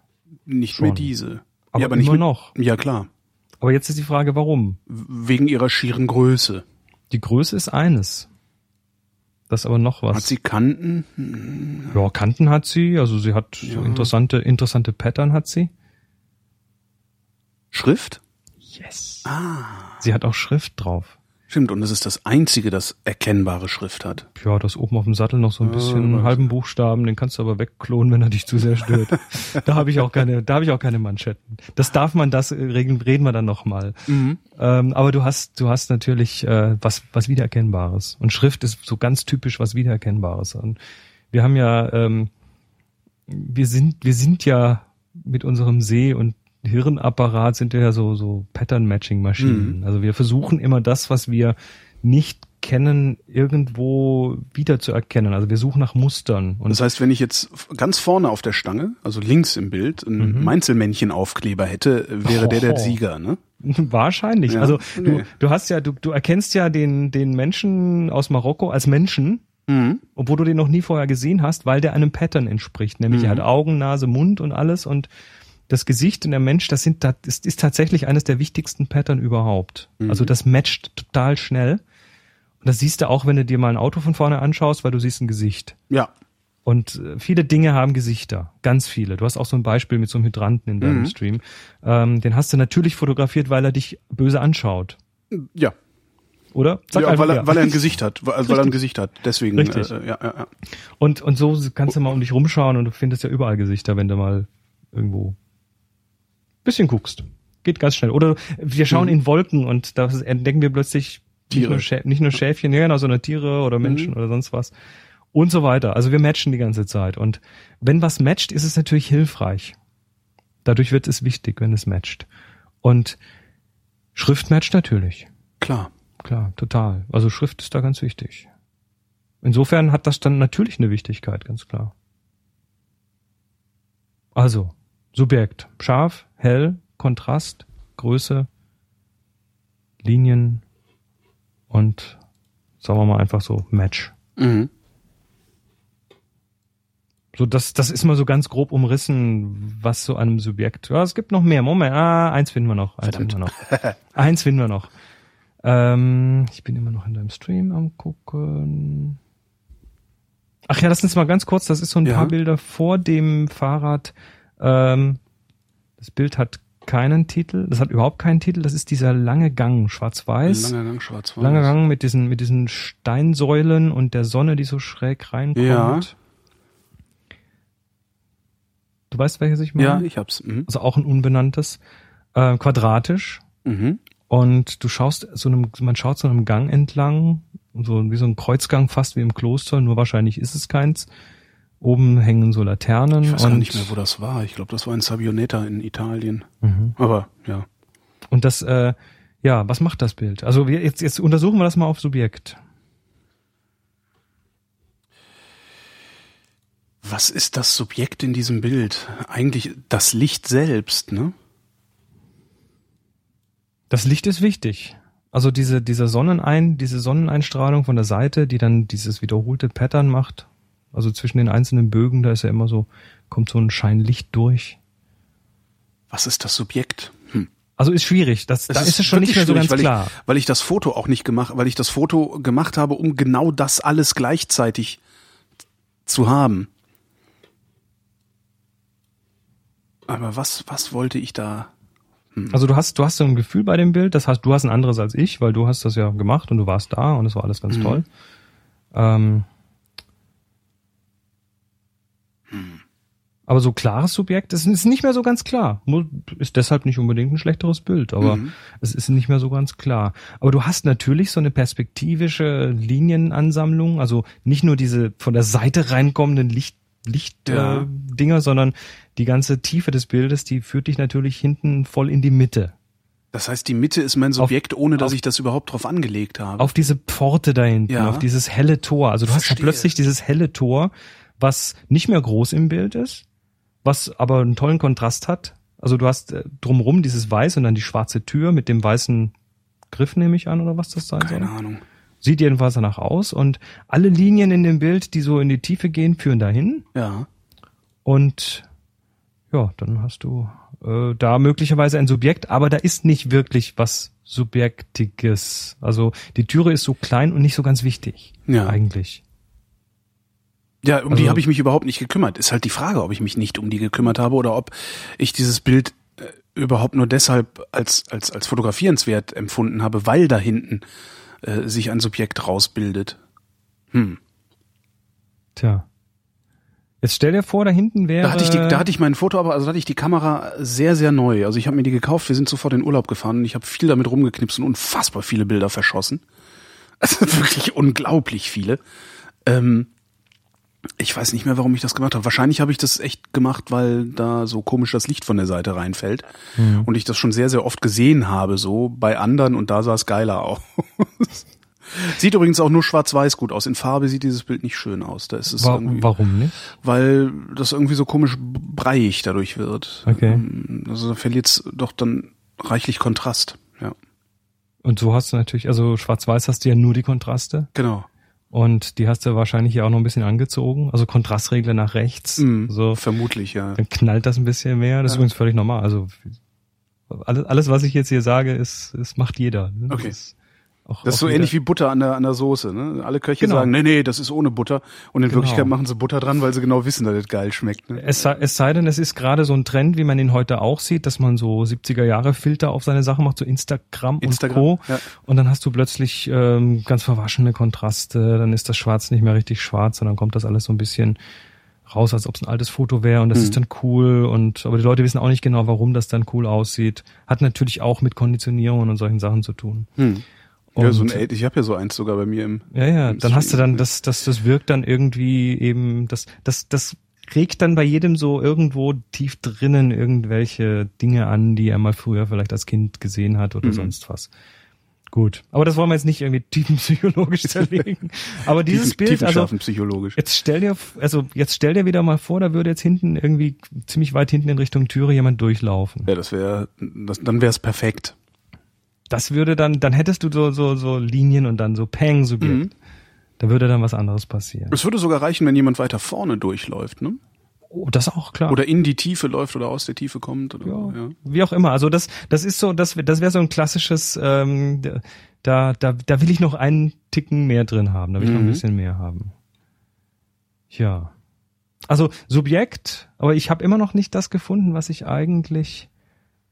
Nicht Schon. mehr diese. Aber ja, aber immer nicht noch. Ja, klar. Aber jetzt ist die Frage, warum? Wegen ihrer schieren Größe. Die Größe ist eines. Das ist aber noch was. Hat sie Kanten? ja, Kanten hat sie, also sie hat so Ja. interessante, interessante Pattern hat sie. Schrift? Yes. Ah. Sie hat auch Schrift drauf. Stimmt, und es ist das einzige, das erkennbare Schrift hat. Ja, das oben auf dem Sattel noch so ein bisschen einen halben Buchstaben, den kannst du aber wegklonen, wenn er dich zu sehr stört. (laughs) da habe ich auch keine, da habe ich auch keine Manschetten. Das darf man, das regeln, reden wir dann nochmal. Mhm. Ähm, aber du hast, du hast natürlich äh, was, was Wiedererkennbares. Und Schrift ist so ganz typisch was Wiedererkennbares. Und wir haben ja, ähm, wir sind, wir sind ja mit unserem See und Hirnapparat sind ja so, so Pattern-Matching-Maschinen. Mhm. Also wir versuchen immer das, was wir nicht kennen, irgendwo wieder zu erkennen. Also wir suchen nach Mustern. Und das heißt, wenn ich jetzt ganz vorne auf der Stange, also links im Bild, ein mhm. Mainzelmännchen-Aufkleber hätte, wäre oh. der der Sieger, ne? (laughs) Wahrscheinlich. Ja, also nee. du, du hast ja, du, du erkennst ja den, den Menschen aus Marokko als Menschen, mhm. obwohl du den noch nie vorher gesehen hast, weil der einem Pattern entspricht. Nämlich mhm. er hat Augen, Nase, Mund und alles und das Gesicht und der Mensch, das sind, das ist, ist tatsächlich eines der wichtigsten Pattern überhaupt. Mhm. Also das matcht total schnell. Und das siehst du auch, wenn du dir mal ein Auto von vorne anschaust, weil du siehst ein Gesicht. Ja. Und äh, viele Dinge haben Gesichter, ganz viele. Du hast auch so ein Beispiel mit so einem Hydranten in deinem mhm. Stream. Ähm, den hast du natürlich fotografiert, weil er dich böse anschaut. Ja. Oder? Sag ja, weil, er, weil er ein Gesicht hat, weil, weil er ein Gesicht hat. Deswegen. Richtig. Äh, ja, ja, ja. Und und so kannst du mal um dich rumschauen und du findest ja überall Gesichter, wenn du mal irgendwo bisschen guckst. Geht ganz schnell. Oder wir schauen mhm. in Wolken und da entdecken wir plötzlich Tiere. Nicht nur, nicht nur Schäfchen, ja genau, sondern Tiere oder Menschen mhm. oder sonst was. Und so weiter. Also wir matchen die ganze Zeit. Und wenn was matcht, ist es natürlich hilfreich. Dadurch wird es wichtig, wenn es matcht. Und Schrift matcht natürlich. Klar. Klar, total. Also Schrift ist da ganz wichtig. Insofern hat das dann natürlich eine Wichtigkeit, ganz klar. Also, Subjekt. Scharf, hell, Kontrast, Größe, Linien und sagen wir mal einfach so Match. Mhm. So, das, das ist mal so ganz grob umrissen, was so einem Subjekt. Ja, es gibt noch mehr. Moment, ah, eins finden wir noch. Eins finden wir noch. (laughs) eins finden wir noch. Ähm, ich bin immer noch in deinem Stream am gucken. Ach ja, lass uns mal ganz kurz. Das ist so ein ja. paar Bilder vor dem Fahrrad ähm, das Bild hat keinen Titel, das hat überhaupt keinen Titel, das ist dieser lange Gang, schwarz-weiß. Langer Gang, schwarz-weiß. Langer Gang mit diesen, mit diesen Steinsäulen und der Sonne, die so schräg reinkommt. Ja. Du weißt, welches ich meine? Ja, ich hab's. Mhm. Also auch ein unbenanntes, äh, quadratisch. Mhm. Und du schaust so einem, man schaut so einem Gang entlang, so wie so ein Kreuzgang fast wie im Kloster, nur wahrscheinlich ist es keins. Oben hängen so Laternen. Ich weiß und gar nicht mehr, wo das war. Ich glaube, das war in Sabioneta in Italien. Mhm. Aber ja. Und das, äh, ja, was macht das Bild? Also wir, jetzt, jetzt untersuchen wir das mal auf Subjekt. Was ist das Subjekt in diesem Bild? Eigentlich das Licht selbst, ne? Das Licht ist wichtig. Also diese, diese Sonnenein, diese Sonneneinstrahlung von der Seite, die dann dieses wiederholte Pattern macht, also zwischen den einzelnen Bögen, da ist ja immer so, kommt so ein Schein Licht durch. Was ist das Subjekt? Hm. Also ist schwierig. Das, da ist, ist es schon nicht mehr so ganz weil klar. Ich, weil ich das Foto auch nicht gemacht, weil ich das Foto gemacht habe, um genau das alles gleichzeitig zu haben. Aber was, was wollte ich da? Hm. Also du hast, du hast so ein Gefühl bei dem Bild, das heißt, du hast ein anderes als ich, weil du hast das ja gemacht und du warst da und es war alles ganz mhm. toll. Ähm, Aber so klares Subjekt ist, ist nicht mehr so ganz klar. Ist deshalb nicht unbedingt ein schlechteres Bild, aber mhm. es ist nicht mehr so ganz klar. Aber du hast natürlich so eine perspektivische Linienansammlung, also nicht nur diese von der Seite reinkommenden Licht, Lichtdinger, ja. äh, sondern die ganze Tiefe des Bildes, die führt dich natürlich hinten voll in die Mitte. Das heißt, die Mitte ist mein Subjekt, auf, ohne dass auf, ich das überhaupt drauf angelegt habe. Auf diese Pforte da hinten, ja. auf dieses helle Tor. Also du Verstehe. hast ja plötzlich dieses helle Tor, was nicht mehr groß im Bild ist, was aber einen tollen Kontrast hat. Also du hast äh, drumrum dieses Weiß und dann die schwarze Tür mit dem weißen Griff, nehme ich an, oder was das sein Keine soll. Keine Ahnung. Sieht jedenfalls danach aus und alle Linien in dem Bild, die so in die Tiefe gehen, führen dahin. Ja. Und ja, dann hast du äh, da möglicherweise ein Subjekt, aber da ist nicht wirklich was Subjektiges. Also die Türe ist so klein und nicht so ganz wichtig. Ja. Eigentlich. Ja, um also, die habe ich mich überhaupt nicht gekümmert. Ist halt die Frage, ob ich mich nicht um die gekümmert habe oder ob ich dieses Bild äh, überhaupt nur deshalb als, als, als fotografierenswert empfunden habe, weil da hinten äh, sich ein Subjekt rausbildet. Hm. Tja. Jetzt stell dir vor, da hinten wäre. Da hatte ich die, da hatte ich mein Foto, aber also da hatte ich die Kamera sehr, sehr neu. Also ich habe mir die gekauft, wir sind sofort in Urlaub gefahren und ich habe viel damit rumgeknipst und unfassbar viele Bilder verschossen. (laughs) Also wirklich unglaublich viele. Ähm, ich weiß nicht mehr, warum ich das gemacht habe. Wahrscheinlich habe ich das echt gemacht, weil da so komisch das Licht von der Seite reinfällt. Mhm. Und ich das schon sehr, sehr oft gesehen habe, so bei anderen und da sah es geiler aus. (laughs) Sieht übrigens auch nur schwarz-weiß gut aus. In Farbe sieht dieses Bild nicht schön aus. Da ist es War, warum nicht? Weil das irgendwie so komisch breiig dadurch wird. Okay. Ähm, also da verliert es doch dann reichlich Kontrast. Ja. Und so hast du natürlich, also schwarz-weiß hast du ja nur die Kontraste. Genau. Und die hast du wahrscheinlich ja auch noch ein bisschen angezogen. Also Kontrastregler nach rechts. Mhm, so. Vermutlich, ja. Dann knallt das ein bisschen mehr. Das ist Ja. übrigens völlig normal. Also alles, alles, was ich jetzt hier sage, ist, ist macht jeder. Okay. ist auch, Das ist so ähnlich wie Butter an der, an der Soße. Ne? Alle Köche Genau. sagen, nee, nee, das ist ohne Butter. Und in Genau. Wirklichkeit machen sie Butter dran, weil sie genau wissen, dass das geil schmeckt. Ne? Es sei, es sei denn, es ist gerade so ein Trend, wie man ihn heute auch sieht, dass man so 70er Jahre Filter auf seine Sachen macht, so Instagram, Instagram, und Co. ja. Und dann hast du plötzlich ähm, ganz verwaschene Kontraste, dann ist das Schwarz nicht mehr richtig schwarz, sondern kommt das alles so ein bisschen raus, als ob es ein altes Foto wäre und das Mhm. ist dann cool und aber die Leute wissen auch nicht genau, warum das dann cool aussieht. Hat natürlich auch mit Konditionierungen und solchen Sachen zu tun. Hm. Ja, so ein, Und- Eight- ich habe ja so eins sogar bei mir im. Ja, ja, im dann hast du Stream. dann, das, das, das wirkt dann irgendwie eben, das, das, das regt dann bei jedem so irgendwo tief drinnen irgendwelche Dinge an, die er mal früher vielleicht als Kind gesehen hat oder Mhm. sonst was. Gut. Aber das wollen wir jetzt nicht irgendwie tiefenpsychologisch (laughs) zerlegen. Aber dieses Bild, also, psychologisch. jetzt stell dir, also, jetzt stell dir wieder mal vor, da würde jetzt hinten irgendwie ziemlich weit hinten in Richtung Türe jemand durchlaufen. Ja, das wäre, dann wäre es perfekt. Das würde dann, dann hättest du so, so, so Linien und dann so Peng, so Mhm. Da würde dann was anderes passieren. Es würde sogar reichen, wenn jemand weiter vorne durchläuft, ne? Oh, das auch klar. Oder in die Tiefe läuft oder aus der Tiefe kommt. Oder, ja, ja. wie auch immer. Also das, das ist so, das, das wäre so ein klassisches, ähm, da, da, da will ich noch einen Ticken mehr drin haben, da will ich noch ein Mhm. bisschen mehr haben. Ja. Also Subjekt, aber ich habe immer noch nicht das gefunden, was ich eigentlich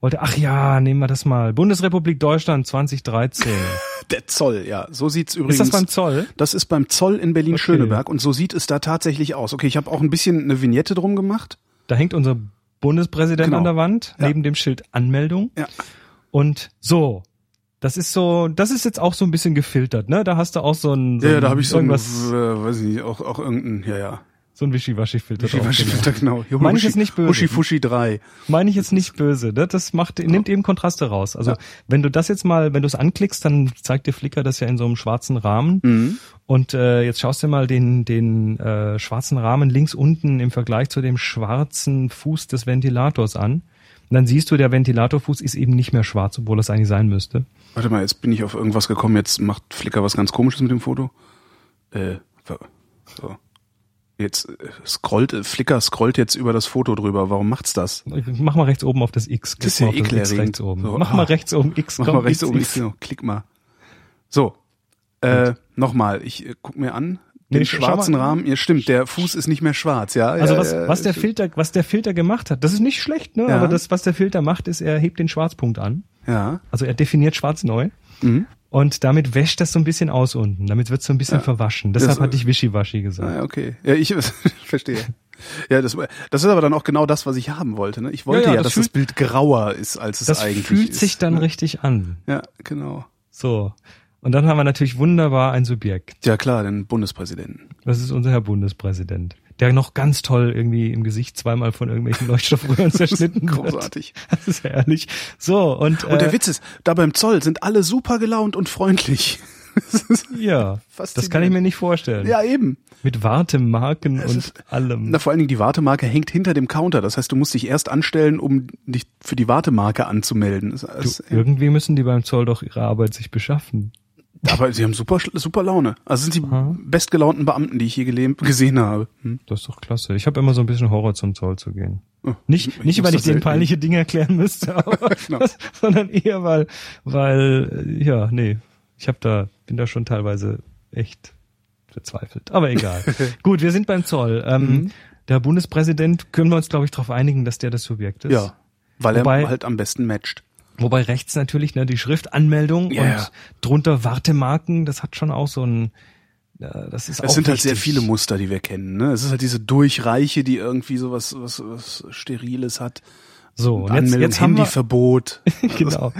wollte. Ach ja, nehmen wir das mal. Bundesrepublik Deutschland 2013. (laughs) Der Zoll, ja. So sieht's übrigens. ist das beim Zoll? Das ist beim Zoll in Berlin-Schöneberg und so sieht es da tatsächlich aus. Okay, ich habe auch ein bisschen eine Vignette drum gemacht. Da hängt unser Bundespräsident Genau. an der Wand, Ja. neben dem Schild Anmeldung. Ja. Und so. Das ist so, das ist jetzt auch so ein bisschen gefiltert, ne? Da hast du auch so ein, so Ja, ein da habe ich so ein, äh, weiß ich nicht, auch, auch irgendein, ja, ja. So ein Wischiwaschi-Filter. Wischi-Waschi-Filter, genau. genau. Meine ich jetzt nicht böse. Huschi-Fuschi 3. Meine ich jetzt nicht böse, ne? Das macht, nimmt eben Kontraste raus. Also, Ja. wenn du das jetzt mal, wenn du es anklickst, dann zeigt dir Flickr das ja in so einem schwarzen Rahmen. Mhm. Und äh, jetzt schaust du mal den, den äh, schwarzen Rahmen links unten im Vergleich zu dem schwarzen Fuß des Ventilators an. Und dann siehst du, der Ventilatorfuß ist eben nicht mehr schwarz, obwohl das eigentlich sein müsste. Warte mal, jetzt bin ich auf irgendwas gekommen. Jetzt macht Flickr was ganz komisches mit dem Foto. Äh, so. Jetzt äh, scrollt, äh, Flickr scrollt jetzt über das Foto drüber. Warum macht's das? Mach mal rechts oben auf das X. Das ist Klick ja X ekelerregend. rechts oben. So, Mach ah. mal rechts oben X. Mach komm, mal rechts X, oben. X. Genau, klick mal. So. Äh, nochmal, ich äh, guck mir an. Den Nee, schwarzen. Rahmen, ja stimmt, der Fuß ist nicht mehr schwarz, ja. Also ja, was, ja, was der stimmt. Filter, was der Filter gemacht hat, das ist nicht schlecht, ne? Ja. Aber das, was der Filter macht, ist, er hebt den Schwarzpunkt an. Ja. Also er definiert Schwarz neu. Mhm. Und damit wäscht das so ein bisschen aus unten. Damit wird so ein bisschen Ja. verwaschen. Deshalb Das- hatte ich Wischiwaschi gesagt. Ah, ja, okay. Ja, ich (laughs) verstehe. Ja, das, das ist aber dann auch genau das, was ich haben wollte. Ne? Ich wollte Ja, ja, ja, dass das das Bild grauer ist, als es das eigentlich fühlt ist. sich dann ne? richtig an. Ja, genau. So. Und dann haben wir natürlich wunderbar ein Subjekt. Ja klar, den Bundespräsidenten. Das ist unser Herr Bundespräsident. Der noch ganz toll irgendwie im Gesicht zweimal von irgendwelchen Leuchtstoffröhren (laughs) zerschnitten wird. Großartig. Das ist herrlich. So, und, Und der äh, Witz ist, da beim Zoll sind alle super gelaunt und freundlich. (laughs) Das ja, das kann ich mir nicht vorstellen. ja, eben. Mit Wartemarken und ist- allem. Na, vor allen Dingen die Wartemarke hängt hinter dem Counter. Das heißt, du musst dich erst anstellen, um dich für die Wartemarke anzumelden. Das Du, ist, irgendwie müssen die beim Zoll doch ihre Arbeit sich beschaffen. Aber sie haben super, super Laune. Also sind die Aha. bestgelaunten Beamten, die ich gele- gesehen habe. Hm? Das ist doch klasse. Ich habe immer so ein bisschen Horror zum Zoll zu gehen. Oh, Nicht, ich nicht weil ich das denen peinliche Dinge erklären müsste, (laughs) aber, Genau. sondern eher weil, weil, ja, nee, ich habe da, bin da schon teilweise echt verzweifelt. Aber egal. (laughs) Gut, wir sind beim Zoll. Ähm, Mhm. Der Bundespräsident können wir uns, glaube ich, darauf einigen, dass der das Subjekt ist. Ja, weil Wobei- er halt am besten matcht. Wobei rechts natürlich ne, die Schriftanmeldung Ja, und ja. drunter Wartemarken, das hat schon auch so ein, äh, das ist auch Es sind halt sehr wichtig. viele Muster, die wir kennen. Ne? Es ist halt diese Durchreiche, die irgendwie so was, was, was Steriles hat. So, und jetzt, Anmeldung, jetzt haben wir, Handyverbot. (laughs) genau.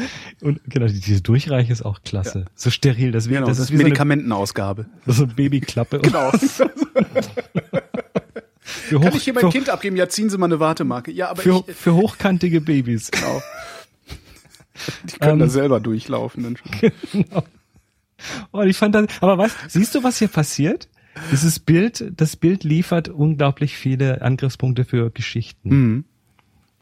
Und genau, die- diese Durchreiche ist auch klasse. So steril, das, Genau, das das ist wie Medikamentenausgabe. (laughs) so eine Babyklappe. Genau. (laughs) Für, Kann hoch, ich hier mein Kind abgeben? Ja, ziehen Sie mal eine Wartemarke. Ja, aber für, ich, für hochkantige Babys. genau. (laughs) Die können Ähm, da selber durchlaufen. Dann schon. Oh, ich fand das, aber was, siehst du, was hier passiert? Dieses Bild, das Bild liefert unglaublich viele Angriffspunkte für Geschichten. Mhm.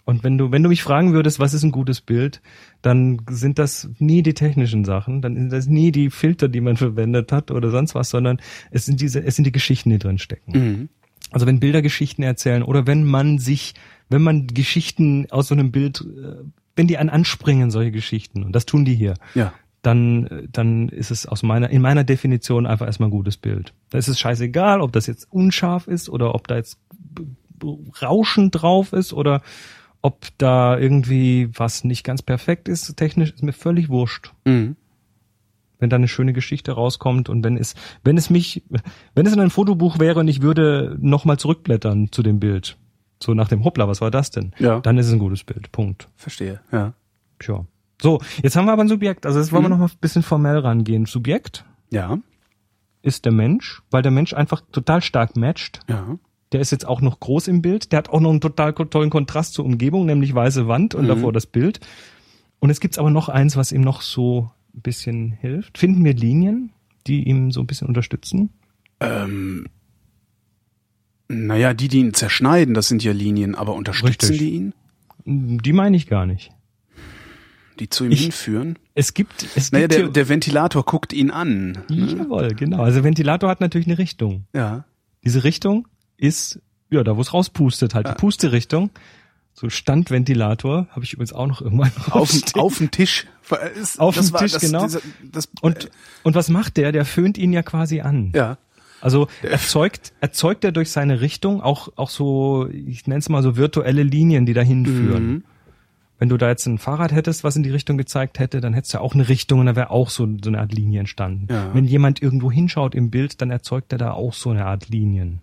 Und wenn du, wenn du mich fragen würdest, was ist ein gutes Bild, dann sind das nie die technischen Sachen, dann sind das nie die Filter, die man verwendet hat oder sonst was, sondern es sind diese, es sind die Geschichten, die drin stecken. Mhm. Also wenn Bilder Geschichten erzählen oder wenn man sich, wenn man Geschichten aus so einem Bild, äh, wenn die an anspringen, solche Geschichten, und das tun die hier, Ja. dann, dann ist es aus meiner, in meiner Definition einfach erstmal ein gutes Bild. Da ist es scheißegal, ob das jetzt unscharf ist oder ob da jetzt B- B- Rauschen drauf ist oder ob da irgendwie was nicht ganz perfekt ist, technisch ist mir völlig wurscht. Mhm. Wenn da eine schöne Geschichte rauskommt und wenn es, wenn es mich, wenn es in ein Fotobuch wäre und ich würde nochmal zurückblättern zu dem Bild, so nach dem Hoppla, was war das denn? Ja. Dann ist es ein gutes Bild. Punkt. Verstehe. Ja. Tja. So, jetzt haben wir aber ein Subjekt. Also jetzt wollen wir Mhm. noch mal ein bisschen formell rangehen. Subjekt Ja. ist der Mensch, weil der Mensch einfach total stark matcht. Ja. Der ist jetzt auch noch groß im Bild. Der hat auch noch einen total tollen Kontrast zur Umgebung, nämlich weiße Wand und Mhm. davor das Bild. Und es gibt aber noch eins, was ihm noch so ein bisschen hilft. Finden wir Linien, die ihm so ein bisschen unterstützen? Ähm, naja, die, die ihn zerschneiden, das sind ja Linien, aber unterstützen Richtig. die ihn? Die meine ich gar nicht. Die zu ihm Ich- hinführen? Es gibt, es Naja, gibt der, der Ventilator guckt ihn an. Jawohl, genau. Also Ventilator hat natürlich eine Richtung. Ja. Diese Richtung ist, ja, da wo es rauspustet, halt Ja. die Pusterichtung. So Standventilator, habe ich übrigens auch noch irgendwann (laughs) Auf, auf dem Tisch. Ist- Auf dem war- Tisch, das, genau. dieser- das, Und, und was macht der? Der föhnt ihn ja quasi an. äh, ja. Also erzeugt, erzeugt er durch seine Richtung auch, auch so, ich nenne es mal so virtuelle Linien, die dahin führen. Mhm. Wenn du da jetzt ein Fahrrad hättest, was in die Richtung gezeigt hätte, dann hättest du ja auch eine Richtung und da wäre auch so, so eine Art Linie entstanden. Ja. Wenn jemand irgendwo hinschaut im Bild, dann erzeugt er da auch so eine Art Linien.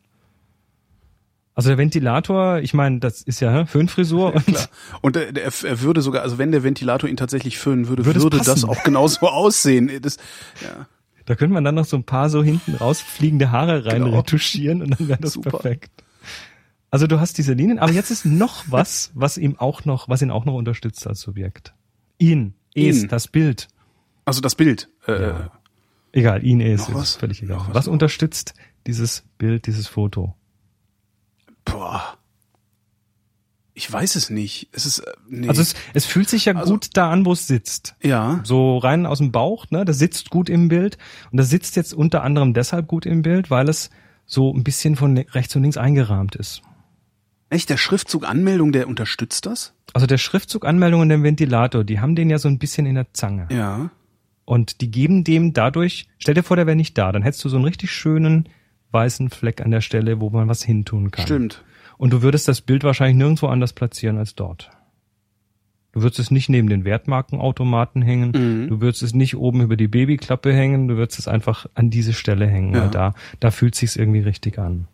Also der Ventilator, ich meine, das ist ja Föhnfrisur und Klar. Und er, er würde sogar, also wenn der Ventilator ihn tatsächlich föhnen würde, Würde würde, das auch genauso (laughs) aussehen. Das, ja. Da könnte man dann noch so ein paar so hinten rausfliegende Haare rein Genau. retuschieren und dann wäre das Super. perfekt. Also du hast diese Linien, aber jetzt ist noch (laughs) was, was ihm auch noch, was ihn auch noch unterstützt als Subjekt. Ihn, es, Ihn. das Bild. Also das Bild. Äh, Ja. Egal, ihn, es, ist was? völlig egal. Was? Was unterstützt dieses Bild, dieses Foto? Boah. Ich weiß es nicht. Es ist, äh, nee. Also es, es fühlt sich ja Also- gut da an, wo es sitzt. ja. So rein aus dem Bauch, ne? Das sitzt gut im Bild. Und das sitzt jetzt unter anderem deshalb gut im Bild, weil es so ein bisschen von rechts und links eingerahmt ist. Echt, der Schriftzug Anmeldung, der unterstützt das? Also der Schriftzug Anmeldung und der Ventilator, die haben den ja so ein bisschen in der Zange. Ja. Und die geben dem dadurch, stell dir vor, der wäre nicht da, dann hättest du so einen richtig schönen weißen Fleck an der Stelle, wo man was hintun kann. Stimmt. Und du würdest das Bild wahrscheinlich nirgendwo anders platzieren als dort. Du würdest es nicht neben den Wertmarkenautomaten hängen, Mhm. du würdest es nicht oben über die Babyklappe hängen, du würdest es einfach an diese Stelle hängen, Ja. weil da, da fühlt sich's irgendwie richtig an.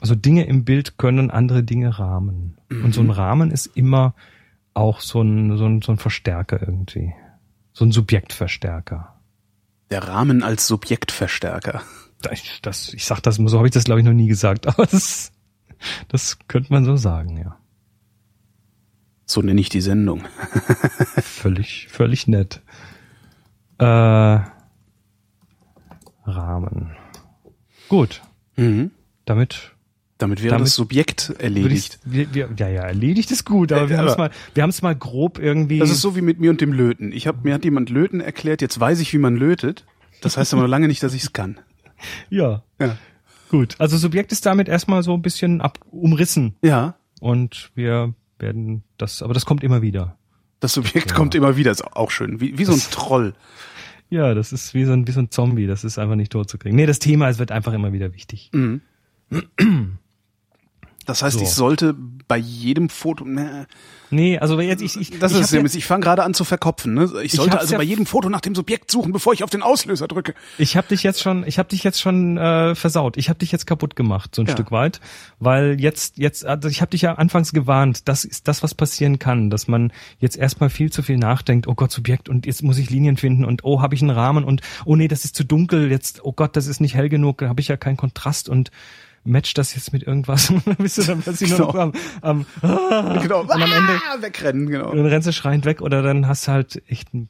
Also Dinge im Bild können andere Dinge rahmen. Und so ein Rahmen ist immer auch so ein, so ein, so ein Verstärker irgendwie. So ein Subjektverstärker. Der Rahmen als Subjektverstärker. Ich, das, ich sag das, so habe ich das glaube ich noch nie gesagt, (laughs) aber das, das könnte man so sagen, ja. So nenne ich die Sendung. (laughs) Völlig, völlig nett. Äh, Rahmen. Gut, Mhm. damit Damit wäre Damit das Subjekt ich, erledigt. wir, wir, ja, ja, erledigt ist gut, aber Äh, wir haben es mal, wir haben es mal grob irgendwie. Das ist so wie mit mir und dem Löten. Ich hab, mir hat jemand Löten erklärt, jetzt weiß ich, wie man lötet. Das heißt aber noch lange nicht, dass ich es kann. (laughs) ja, Ja. Gut. Also Subjekt ist damit erstmal so ein bisschen ab, umrissen Ja. und wir werden das, aber das kommt immer wieder. Das Subjekt kommt immer wieder, ist auch schön. Wie, wie so ein Troll. Ja, das ist wie so ein, wie so ein Zombie, das ist einfach nicht tot zu kriegen. Nee, das Thema, es wird einfach immer wieder wichtig. Mhm. Das heißt, So. ich sollte bei jedem Foto. Ne, Nee, also jetzt ich ich das ich ist ja-. Ich fange gerade an zu verkopfen. Ne? Ich sollte hab's also ja- bei jedem Foto nach dem Subjekt suchen, bevor ich auf den Auslöser drücke. Ich habe dich jetzt schon, ich habe dich jetzt schon äh, versaut. Ich habe dich jetzt kaputt gemacht, so ein Ja. Stück weit, weil jetzt jetzt also ich habe dich ja anfangs gewarnt, das ist das was passieren kann, dass man jetzt erstmal viel zu viel nachdenkt, oh Gott, Subjekt und jetzt muss ich Linien finden und oh, habe ich einen Rahmen und oh nee, das ist zu dunkel, jetzt oh Gott, das ist nicht hell genug, da habe ich ja keinen Kontrast und match das jetzt mit irgendwas (laughs) und dann bist du dann plötzlich nur noch am, am ah, (laughs) Genau. (laughs) und am Ende ah, wegrennen, genau. dann rennst du schreiend weg oder dann hast du halt echt ein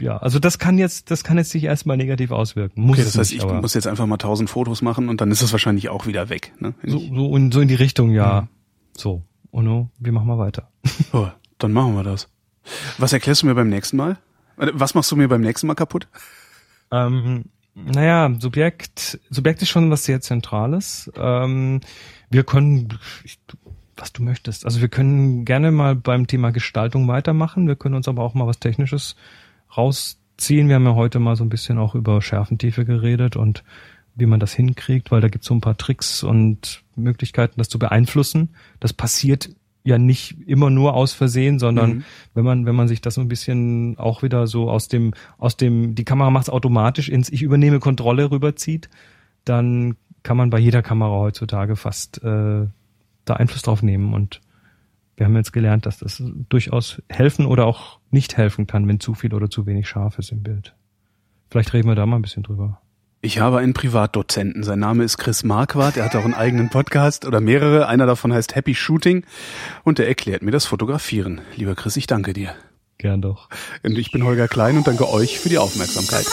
ja, also das kann jetzt, das kann jetzt sich erstmal negativ auswirken. Muss Okay, das heißt, nicht, ich muss jetzt einfach mal tausend Fotos machen und dann ist es wahrscheinlich auch wieder weg. Ne? So, so, in, so in die Richtung, ja. So. Ono, wir machen mal weiter. Oh, dann machen wir das. Was erklärst du mir beim nächsten Mal? Äh, Was machst du mir beim nächsten Mal kaputt? Ähm, naja, Subjekt, Subjekt ist schon was sehr Zentrales. Ähm, wir können, was du möchtest. Also wir können gerne mal beim Thema Gestaltung weitermachen. Wir können uns aber auch mal was Technisches rausziehen. Wir haben ja heute mal so ein bisschen auch über Schärfentiefe geredet und wie man das hinkriegt, weil da gibt es so ein paar Tricks und Möglichkeiten, das zu beeinflussen. Das passiert ja nicht immer nur aus Versehen, sondern Mhm. wenn man, wenn man sich das so ein bisschen auch wieder so aus dem, aus dem, die Kamera macht es automatisch ins Ich übernehme Kontrolle rüberzieht, dann kann man bei jeder Kamera heutzutage fast äh, da Einfluss drauf nehmen. Und wir haben jetzt gelernt, dass das durchaus helfen oder auch nicht helfen kann, wenn zu viel oder zu wenig scharf ist im Bild. Vielleicht reden wir da mal ein bisschen drüber. Ich habe einen Privatdozenten. Sein Name ist Chris Marquardt. Er hat auch einen eigenen Podcast oder mehrere. Einer davon heißt Happy Shooting. Und er erklärt mir das Fotografieren. Lieber Chris, ich danke dir. Gern doch. Und ich bin Holger Klein und danke euch für die Aufmerksamkeit.